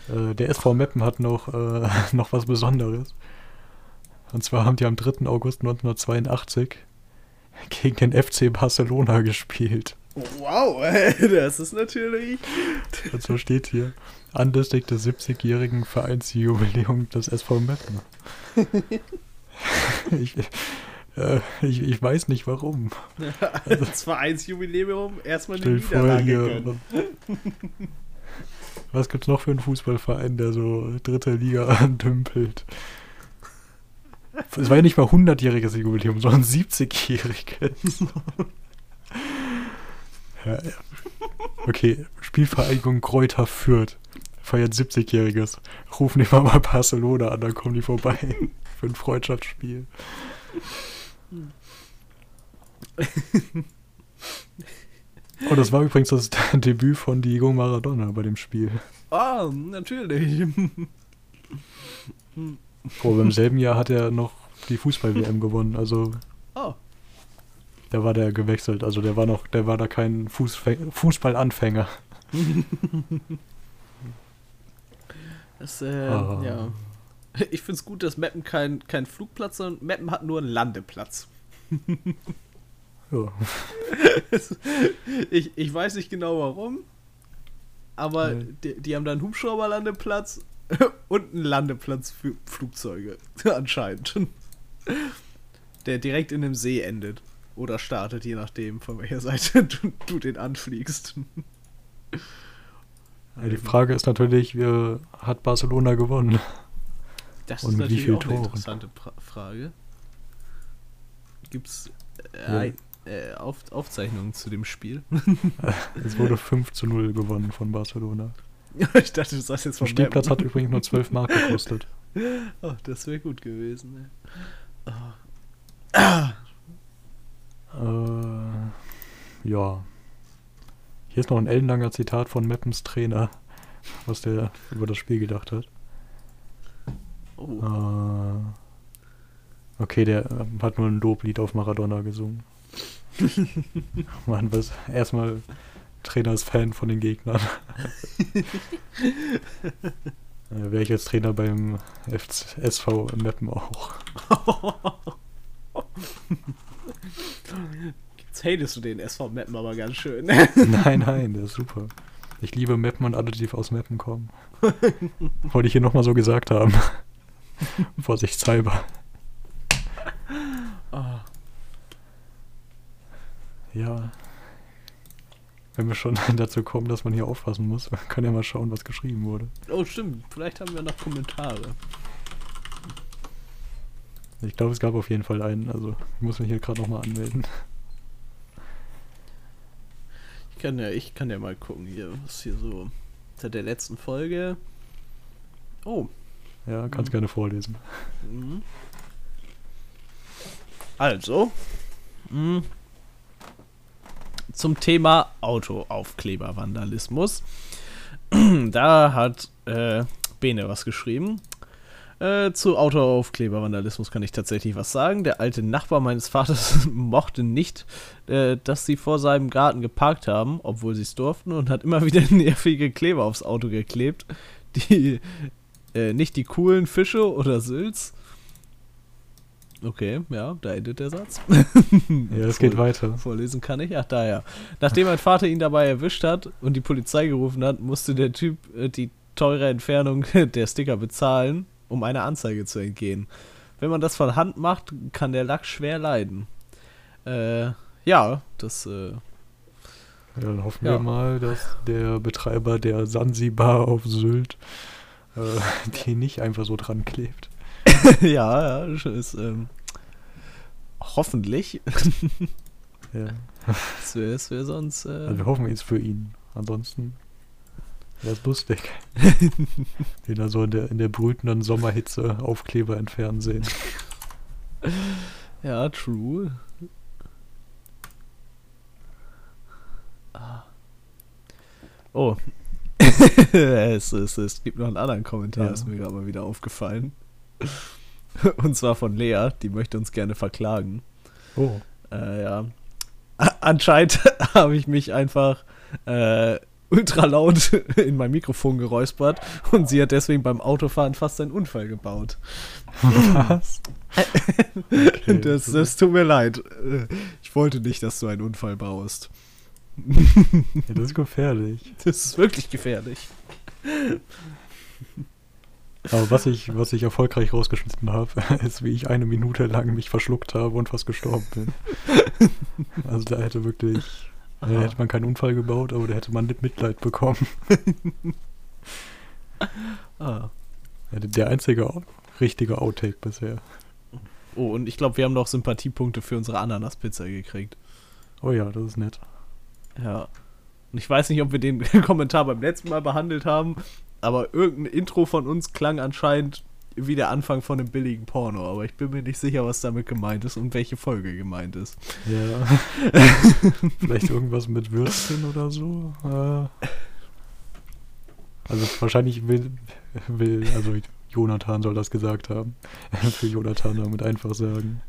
Äh, der SV Meppen hat noch, äh, noch was Besonderes. Und zwar haben die am 3. August 1982 gegen den FC Barcelona gespielt. Wow, das ist natürlich. Und so steht hier, anlässlich des 70-jährigen Vereinsjubiläum des SV Meppen. ich, äh, ich, ich weiß nicht warum. Das Vereinsjubiläum erstmal Stell dir vor, hier, was gibt's noch für einen Fußballverein, der so dritte Liga andümpelt? Es war ja nicht mal 100-jähriges Jubiläum, sondern 70-jähriges. Ja, ja. Okay, Spielvereinigung Kräuter Fürth feiert 70-jähriges. Rufen die mal mal Barcelona an, dann kommen die vorbei für ein Freundschaftsspiel. Und das war übrigens das Debüt von Diego Maradona bei dem Spiel. Ah, natürlich. Oh, im selben Jahr hat er noch die Fußball-WM gewonnen. Also Oh, da war der gewechselt. Also der war noch, der war da kein Fußballanfänger. das, äh, Ah. ja. Ich finde es gut, dass Meppen kein, kein Flugplatz, sondern Meppen hat nur einen Landeplatz. Ja. Ich, ich weiß nicht genau warum, aber Nee. die, die haben da einen Hubschrauberlandeplatz und einen Landeplatz für Flugzeuge, anscheinend. Der direkt in dem See endet. Oder startet, je nachdem, von welcher Seite du, du den anfliegst. Ja, die Frage ist natürlich, wie hat Barcelona gewonnen? Das Und ist mit wie natürlich viel auch eine Toren? interessante pra Frage. Gibt's äh, Ja. ein- äh, Auf Aufzeichnungen zu dem Spiel? Es wurde 5 zu 0 gewonnen von Barcelona. ich dachte, du sagst jetzt Der vom Spielplatz Meppen. hat übrigens nur 12 Mark gekostet. Oh, das wäre gut gewesen. ey. Äh, ja. Hier ist noch ein ellenlanger Zitat von Meppens Trainer. was der über das Spiel gedacht hat. Oh. Äh, okay, der ähm, hat nur ein Loblied auf Maradona gesungen. Mann, was? Erstmal Trainer ist Fan von den Gegnern. äh, Wäre ich als Trainer beim FC SV Meppen auch. Jetzt hatest du den SV Mappen aber ganz schön. Nein, nein, der ist super. Ich liebe Meppen und alle, die aus Meppen kommen. Wollte ich hier nochmal so gesagt haben. Vorsichtshalber. Ah. Ja. Wenn wir schon dazu kommen, dass man hier aufpassen muss, man kann ja mal schauen, was geschrieben wurde. Oh, stimmt. Vielleicht haben wir noch Kommentare. Ich glaube, es gab auf jeden Fall einen. Also, ich muss mich hier gerade nochmal anmelden. Ich kann ja, ich kann ja mal gucken hier, was hier so seit der letzten Folge. Oh. Ja, kannst Mhm. gerne vorlesen. Mhm. Also. mhm. Zum Thema Autoaufkleber-Vandalismus. Da hat äh, Bene was geschrieben. Äh, zu Autoaufkleber-Vandalismus kann ich tatsächlich was sagen. Der alte Nachbar meines Vaters mochte nicht, äh, dass sie vor seinem Garten geparkt haben, obwohl sie es durften, und hat immer wieder nervige Kleber aufs Auto geklebt, die äh, nicht die coolen Fische oder Sülz. Okay, ja, da endet der Satz. Ja, es geht weiter. Vorlesen kann ich? Ach, da ja. Nachdem mein Vater ihn dabei erwischt hat und die Polizei gerufen hat, musste der Typ äh, die teure Entfernung der Sticker bezahlen, um einer Anzeige zu entgehen. Wenn man das von Hand macht, kann der Lack schwer leiden. Äh, ja, das, äh, Ja, dann hoffen Ja. wir mal, dass der Betreiber der Sansibar auf Sylt äh, die nicht einfach so dran klebt. ja, ja, ist, ähm, hoffentlich. Ja. Das wäre wär sonst, Also äh, wir hoffen jetzt für ihn. Ansonsten wäre es lustig. Den da so in der, in der brütenden Sommerhitze Aufkleber entfernen sehen. ja, true. Ah. Oh. es, es, es gibt noch einen anderen Kommentar, Ja. ist mir gerade mal wieder aufgefallen. Und zwar von Lea, die möchte uns gerne verklagen. Oh. Äh, ja. Anscheinend habe ich mich einfach äh, ultra laut in mein Mikrofon geräuspert und sie hat deswegen beim Autofahren fast einen Unfall gebaut. Was? Okay, das, das tut mir leid. Ich wollte nicht, dass du einen Unfall baust. ja, das ist gefährlich. Das ist wirklich gefährlich. Aber was ich, was ich erfolgreich rausgeschnitten habe, ist, wie ich eine Minute lang mich verschluckt habe und fast gestorben bin. Also da hätte wirklich, da Aha. hätte man keinen Unfall gebaut, aber da hätte man Mitleid bekommen. Ah. Der einzige richtige Outtake bisher. Oh, und ich glaube, wir haben noch Sympathiepunkte für unsere Ananaspizza gekriegt. Oh ja, das ist nett. Ja. Und ich weiß nicht, ob wir den Kommentar beim letzten Mal behandelt haben, aber irgendein Intro von uns klang anscheinend wie der Anfang von einem billigen Porno, aber ich bin mir nicht sicher, was damit gemeint ist und welche Folge gemeint ist. Ja. Vielleicht irgendwas mit Würstchen oder so. Also wahrscheinlich will, will, also Jonathan soll das gesagt haben. Für Jonathan damit einfach sagen,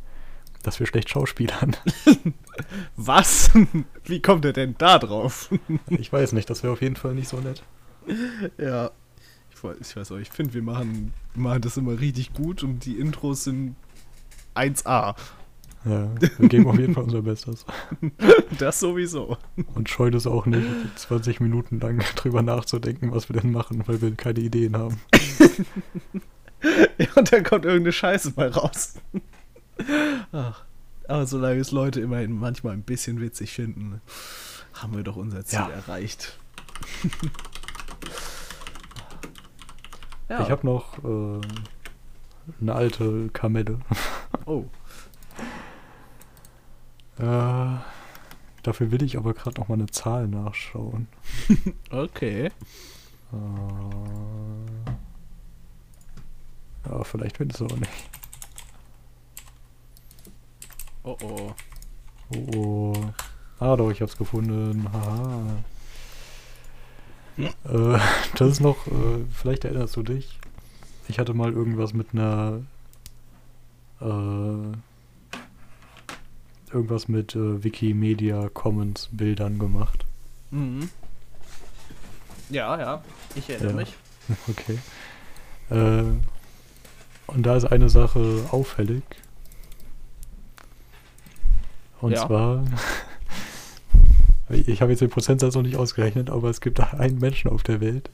dass wir schlecht schauspielern. Was? Wie kommt er denn da drauf? Ich weiß nicht, das wäre auf jeden Fall nicht so nett. ja. Ich weiß, auch, ich finde, wir machen, machen das immer richtig gut und die Intros sind 1A. Ja, wir geben auf jeden Fall unser Bestes. Das sowieso. Und scheut es auch nicht, 20 Minuten lang drüber nachzudenken, was wir denn machen, weil wir keine Ideen haben. Ja, und dann kommt irgendeine Scheiße mal raus. Ach, aber solange es Leute immerhin manchmal ein bisschen witzig finden, haben wir doch unser Ziel Ja. erreicht. Ich habe noch äh, eine alte Kamelle. Oh, Äh, dafür will ich aber gerade noch mal eine Zahl nachschauen. okay. Äh, ja, vielleicht findest du auch nicht. Oh oh. Oh, oh. Ah, doch, ich hab's gefunden. Haha. Äh, das ist noch, äh, vielleicht erinnerst du dich. Ich hatte mal irgendwas mit einer äh, irgendwas mit äh, Wikimedia Commons Bildern gemacht. Mhm. Ja, ja, ich erinnere Ja. mich. Okay. Äh, und da ist eine Sache auffällig. Und Ja. zwar, ich habe jetzt den Prozentsatz noch nicht ausgerechnet, aber es gibt einen Menschen auf der Welt,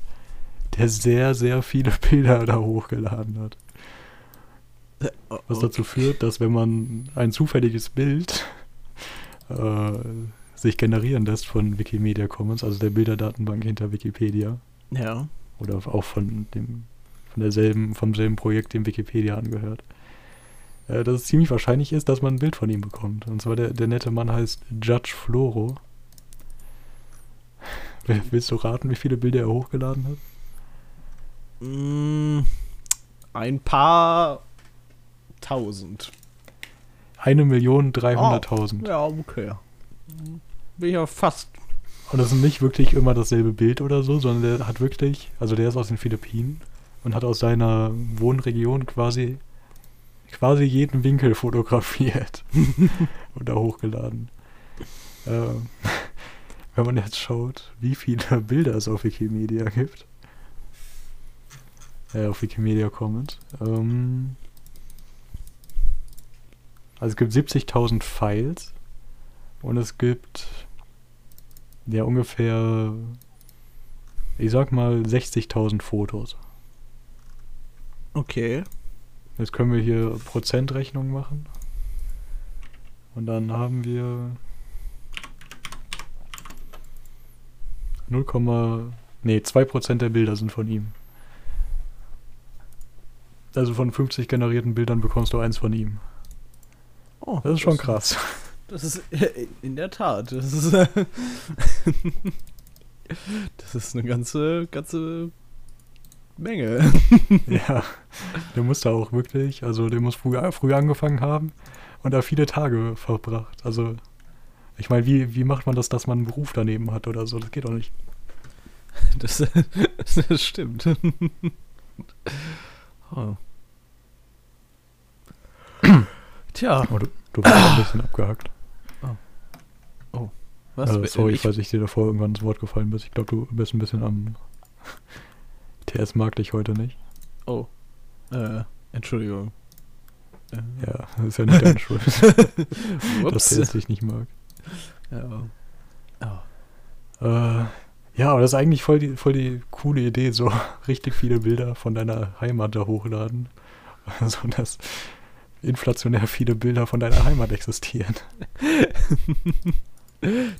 der sehr, sehr viele Bilder da hochgeladen hat. Was dazu führt, dass wenn man ein zufälliges Bild äh, sich generieren lässt von Wikimedia Commons, also der Bilderdatenbank hinter Wikipedia, Ja. oder auch von dem von derselben, vom selben Projekt, dem Wikipedia angehört, äh, dass es ziemlich wahrscheinlich ist, dass man ein Bild von ihm bekommt. Und zwar der, der nette Mann heißt Judge Floro. Will- Willst du raten, wie viele Bilder er hochgeladen hat? Mm, ein paar tausend. Eine Million dreihunderttausend. Ja, okay. Bin ja fast. Und das ist nicht wirklich immer dasselbe Bild oder so, sondern der hat wirklich, also der ist aus den Philippinen und hat aus seiner Wohnregion quasi quasi jeden Winkel fotografiert und da hochgeladen. Ähm, wenn man jetzt schaut, wie viele Bilder es auf Wikimedia gibt, äh, auf Wikimedia Commons, ähm, also es gibt 70.000 Files und es gibt ja ungefähr, ich sag mal 60.000 Fotos. Okay. Jetzt können wir hier Prozentrechnung machen. Und dann haben wir 0, nee, 2% der Bilder sind von ihm. Also von 50 generierten Bildern bekommst du eins von ihm. Oh, Das ist schon krass. Das ist in der Tat. Das ist, das ist eine ganze, ganze Menge. ja, der muss da auch wirklich, also der muss früh, früh angefangen haben und da viele Tage verbracht. Also, ich meine, wie, wie macht man das, dass man einen Beruf daneben hat oder so? Das geht doch nicht. Das, das stimmt. oh. Tja, Oh, du, du warst ein bisschen abgehakt. was? äh, sorry, ich, falls ich dir davor irgendwann ins Wort gefallen bist. Ich glaube, du bist ein bisschen am. TS mag dich heute nicht. oh. Äh, Entschuldigung. Ja, das ist ja nicht deine Schuld, dass. TS dich nicht mag. Ja. Oh. Äh, ja, aber das ist eigentlich voll die, voll die coole Idee, so richtig viele Bilder von deiner Heimat da hochladen. So dass inflationär viele Bilder von deiner Heimat existieren.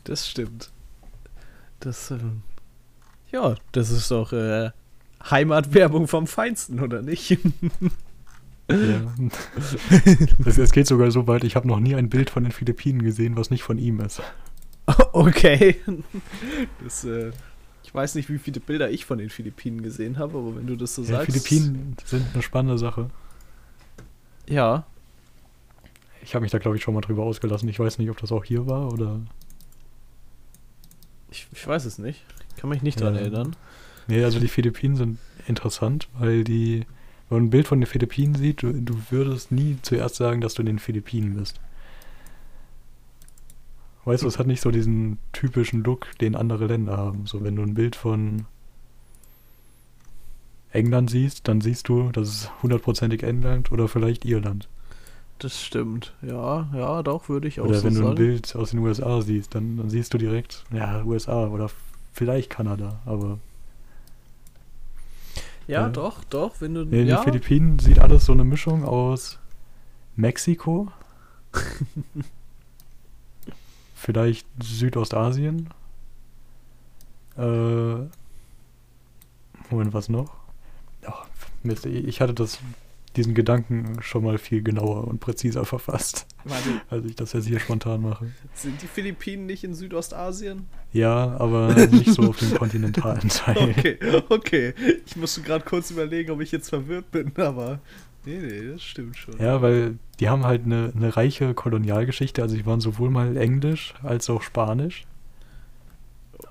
Das stimmt. Das, ähm, ja, das ist doch äh, Heimatwerbung vom Feinsten, oder nicht? Es, es geht sogar so weit, ich habe noch nie ein Bild von den Philippinen gesehen, was nicht von ihm ist. okay. Das, äh, ich weiß nicht, wie viele Bilder ich von den Philippinen gesehen habe, aber wenn du das so Ja, sagst. Philippinen sind eine spannende Sache. Ja. Ich habe mich da, glaube ich, schon mal drüber ausgelassen. Ich weiß nicht, ob das auch hier war oder. Ich, ich weiß es nicht. Ich kann mich nicht Ja. erinnern. Nee, also die Philippinen sind interessant, weil die. Wenn man ein Bild von den Philippinen sieht, du, du würdest nie zuerst sagen, dass du in den Philippinen bist. Weißt du, es hat nicht so diesen typischen Look, den andere Länder haben. So, wenn du ein Bild von England siehst, dann siehst du, das ist hundertprozentig England oder vielleicht Irland. Das stimmt. Ja, ja, doch, würde ich auch Oder so wenn du ein sagen. Bild aus den USA siehst, dann, dann siehst du direkt, ja, USA oder vielleicht Kanada, aber ja, Ja. doch, doch, wenn du. in den ja, Philippinen sieht alles so eine Mischung aus Mexiko, vielleicht Südostasien, äh, Moment, was noch? Ach, Mist, ich hatte das, diesen Gedanken schon mal viel genauer und präziser verfasst, warte, als ich das jetzt hier spontan mache. sind die Philippinen nicht in Südostasien? Ja, aber nicht so auf dem kontinentalen Teil. Okay, okay. Ich musste gerade kurz überlegen, ob ich jetzt verwirrt bin, aber. Nee, nee, das stimmt schon. Ja, weil die haben halt eine, eine reiche Kolonialgeschichte. Also die waren sowohl mal Englisch als auch Spanisch.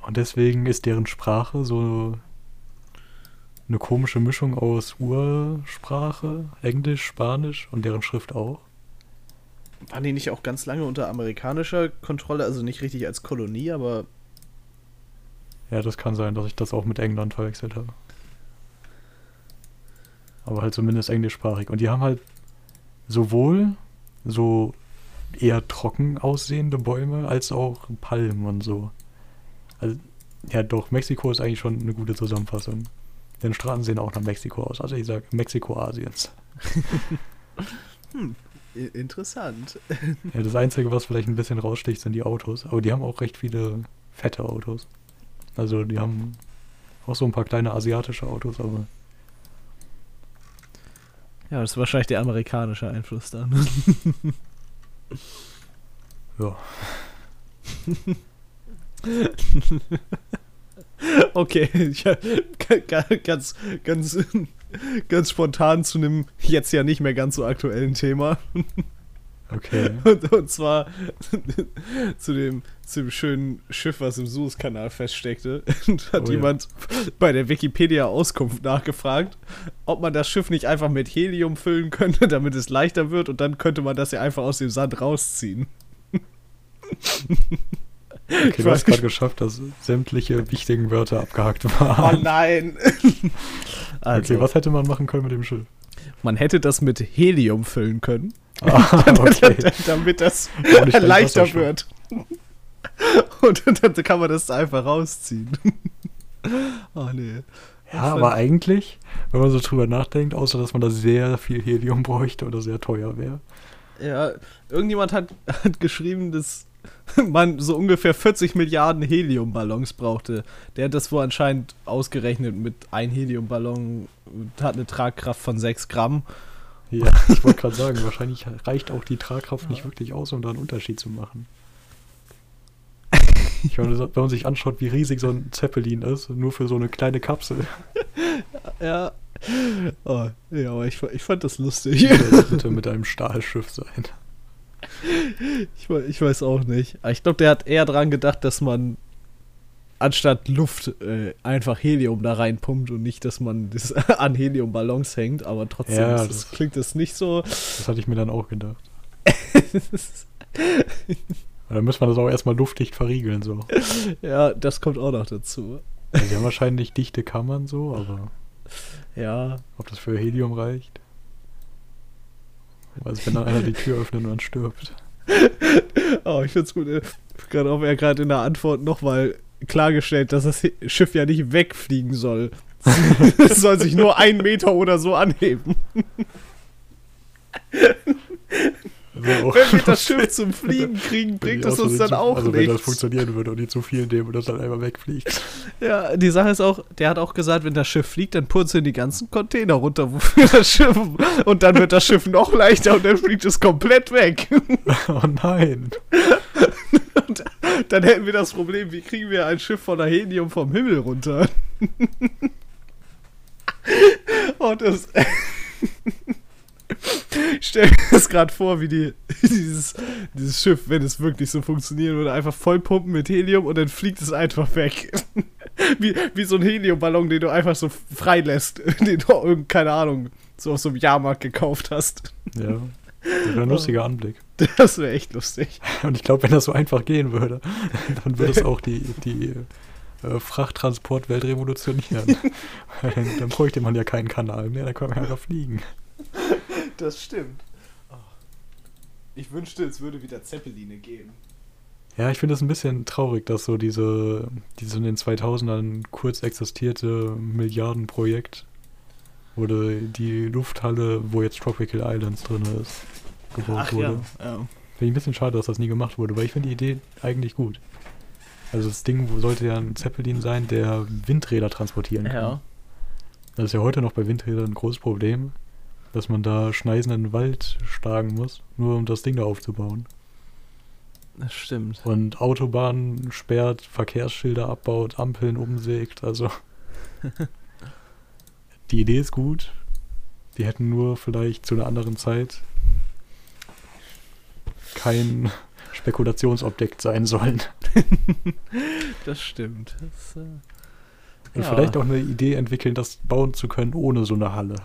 Und deswegen ist deren Sprache so eine komische Mischung aus Ursprache, Englisch, Spanisch und deren Schrift auch. Waren die nicht auch ganz lange unter amerikanischer Kontrolle, also nicht richtig als Kolonie, aber. Ja, das kann sein, dass ich das auch mit England verwechselt habe. Aber halt zumindest englischsprachig. Und die haben halt sowohl so eher trocken aussehende Bäume als auch Palmen und so. Also, ja, doch, Mexiko ist eigentlich schon eine gute Zusammenfassung. Denn Straßen sehen auch nach Mexiko aus. Also ich sage Mexiko Asiens. hm, interessant. Ja, das Einzige, was vielleicht ein bisschen raussticht, sind die Autos. Aber die haben auch recht viele fette Autos. Also die haben auch so ein paar kleine asiatische Autos, aber. Ja, das ist wahrscheinlich der amerikanische Einfluss dann. ja. Okay, ja, ganz, ganz, ganz spontan zu einem jetzt ja nicht mehr ganz so aktuellen Thema. Okay. Und, und zwar zu dem, zu dem schönen Schiff, was im Suezkanal feststeckte. Und hat oh, jemand ja. bei der Wikipedia Auskunft nachgefragt, ob man das Schiff nicht einfach mit Helium füllen könnte, damit es leichter wird und dann könnte man das ja einfach aus dem Sand rausziehen. Okay, du hast gerade geschafft, dass sämtliche wichtigen Wörter abgehakt waren. Oh nein! also, okay, was hätte man machen können mit dem Schiff? Man hätte das mit Helium füllen können. Ah, okay. damit das leichter wird. Und dann kann man das einfach rausziehen. oh nee. Ja, aber eigentlich, wenn man so drüber nachdenkt, außer dass man da sehr viel Helium bräuchte oder sehr teuer wäre. Ja, irgendjemand hat, hat geschrieben, dass man so ungefähr 40 Milliarden Heliumballons brauchte. Der hat das wohl anscheinend ausgerechnet mit ein Heliumballon, hat eine Tragkraft von 6 Gramm. Ja, ich wollte gerade sagen, wahrscheinlich reicht auch die Tragkraft ja. nicht wirklich aus, um da einen Unterschied zu machen. Ich meine, wenn man sich anschaut, wie riesig so ein Zeppelin ist, nur für so eine kleine Kapsel. Ja. Oh, ja, aber ich, ich fand das lustig. Das sollte mit einem Stahlschiff sein. Ich, ich weiß auch nicht. Aber ich glaube, der hat eher dran gedacht, dass man anstatt Luft äh, einfach Helium da reinpumpt und nicht, dass man das an Heliumballons hängt, aber trotzdem ja, das, das klingt das nicht so. Das hatte ich mir dann auch gedacht. dann müssen wir das auch erstmal luftdicht verriegeln, so. Ja, das kommt auch noch dazu. Ja, die haben wahrscheinlich dichte Kammern so, aber. Ja. Ob das für Helium reicht? Also wenn dann einer die Tür öffnet und dann stirbt. oh, ich find's gut. Gerade auch er gerade in der Antwort nochmal klargestellt, dass das Schiff ja nicht wegfliegen soll. es soll sich nur einen Meter oder so anheben. Also wenn wir das Schiff zum Fliegen kriegen, bringt das uns dann auch also nichts. Wenn das funktionieren würde und die zu viel nehmen und das dann einmal wegfliegt. Ja, die Sache ist auch, der hat auch gesagt, wenn das Schiff fliegt, dann purzeln die ganzen Container runter wofür das Schiff und dann wird das Schiff noch leichter und dann fliegt es komplett weg. Oh nein. Und dann hätten wir das Problem, wie kriegen wir ein Schiff voller Helium vom Himmel runter? oh, das... Ich stelle mir das gerade vor, wie die, dieses, dieses Schiff, wenn es wirklich so funktionieren würde, einfach vollpumpen mit Helium und dann fliegt es einfach weg. Wie, wie so ein Heliumballon, den du einfach so freilässt, den du, keine Ahnung, so auf so einem Jahrmarkt gekauft hast. Ja. Das wäre ein lustiger Anblick. Das wäre echt lustig. Und ich glaube, wenn das so einfach gehen würde, dann würde es auch die, die äh, Frachttransportwelt revolutionieren. dann bräuchte man ja keinen Kanal mehr, dann können wir einfach fliegen. Das stimmt. Oh. Ich wünschte, es würde wieder Zeppeline geben. Ja, ich finde es ein bisschen traurig, dass so diese, dieses in den 2000ern kurz existierte Milliardenprojekt, wurde die Lufthalle, wo jetzt Tropical Islands drin ist, gebaut Ach, wurde. Ja, ja. Finde ich ein bisschen schade, dass das nie gemacht wurde, weil ich finde die Idee eigentlich gut. Also das Ding sollte ja ein Zeppelin sein, der Windräder transportieren kann. Ja. Das ist ja heute noch bei Windrädern ein großes Problem dass man da schneisenden Wald schlagen muss, nur um das Ding da aufzubauen. Das stimmt. Und Autobahnen sperrt, Verkehrsschilder abbaut, Ampeln umsägt, also. die Idee ist gut. Die hätten nur vielleicht zu einer anderen Zeit kein Spekulationsobjekt sein sollen. das stimmt. Das, äh, Und ja. vielleicht auch eine Idee entwickeln, das bauen zu können ohne so eine Halle.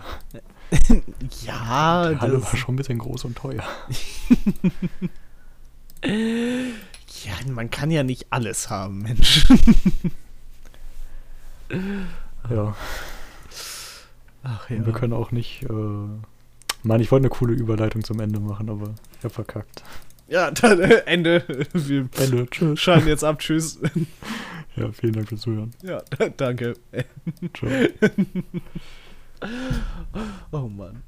ja, Die Halle das, war schon ein bisschen groß und teuer. ja, man kann ja nicht alles haben, Mensch. Ja. Ach Und wir können auch nicht. Äh, Mann, ich wollte eine coole Überleitung zum Ende machen, aber ich hab verkackt. Ja, dann äh, Ende. Wir Ende, tschüss. schalten jetzt ab. Tschüss. Ja, vielen Dank fürs Zuhören. Ja, danke. Ciao. Oh Mann.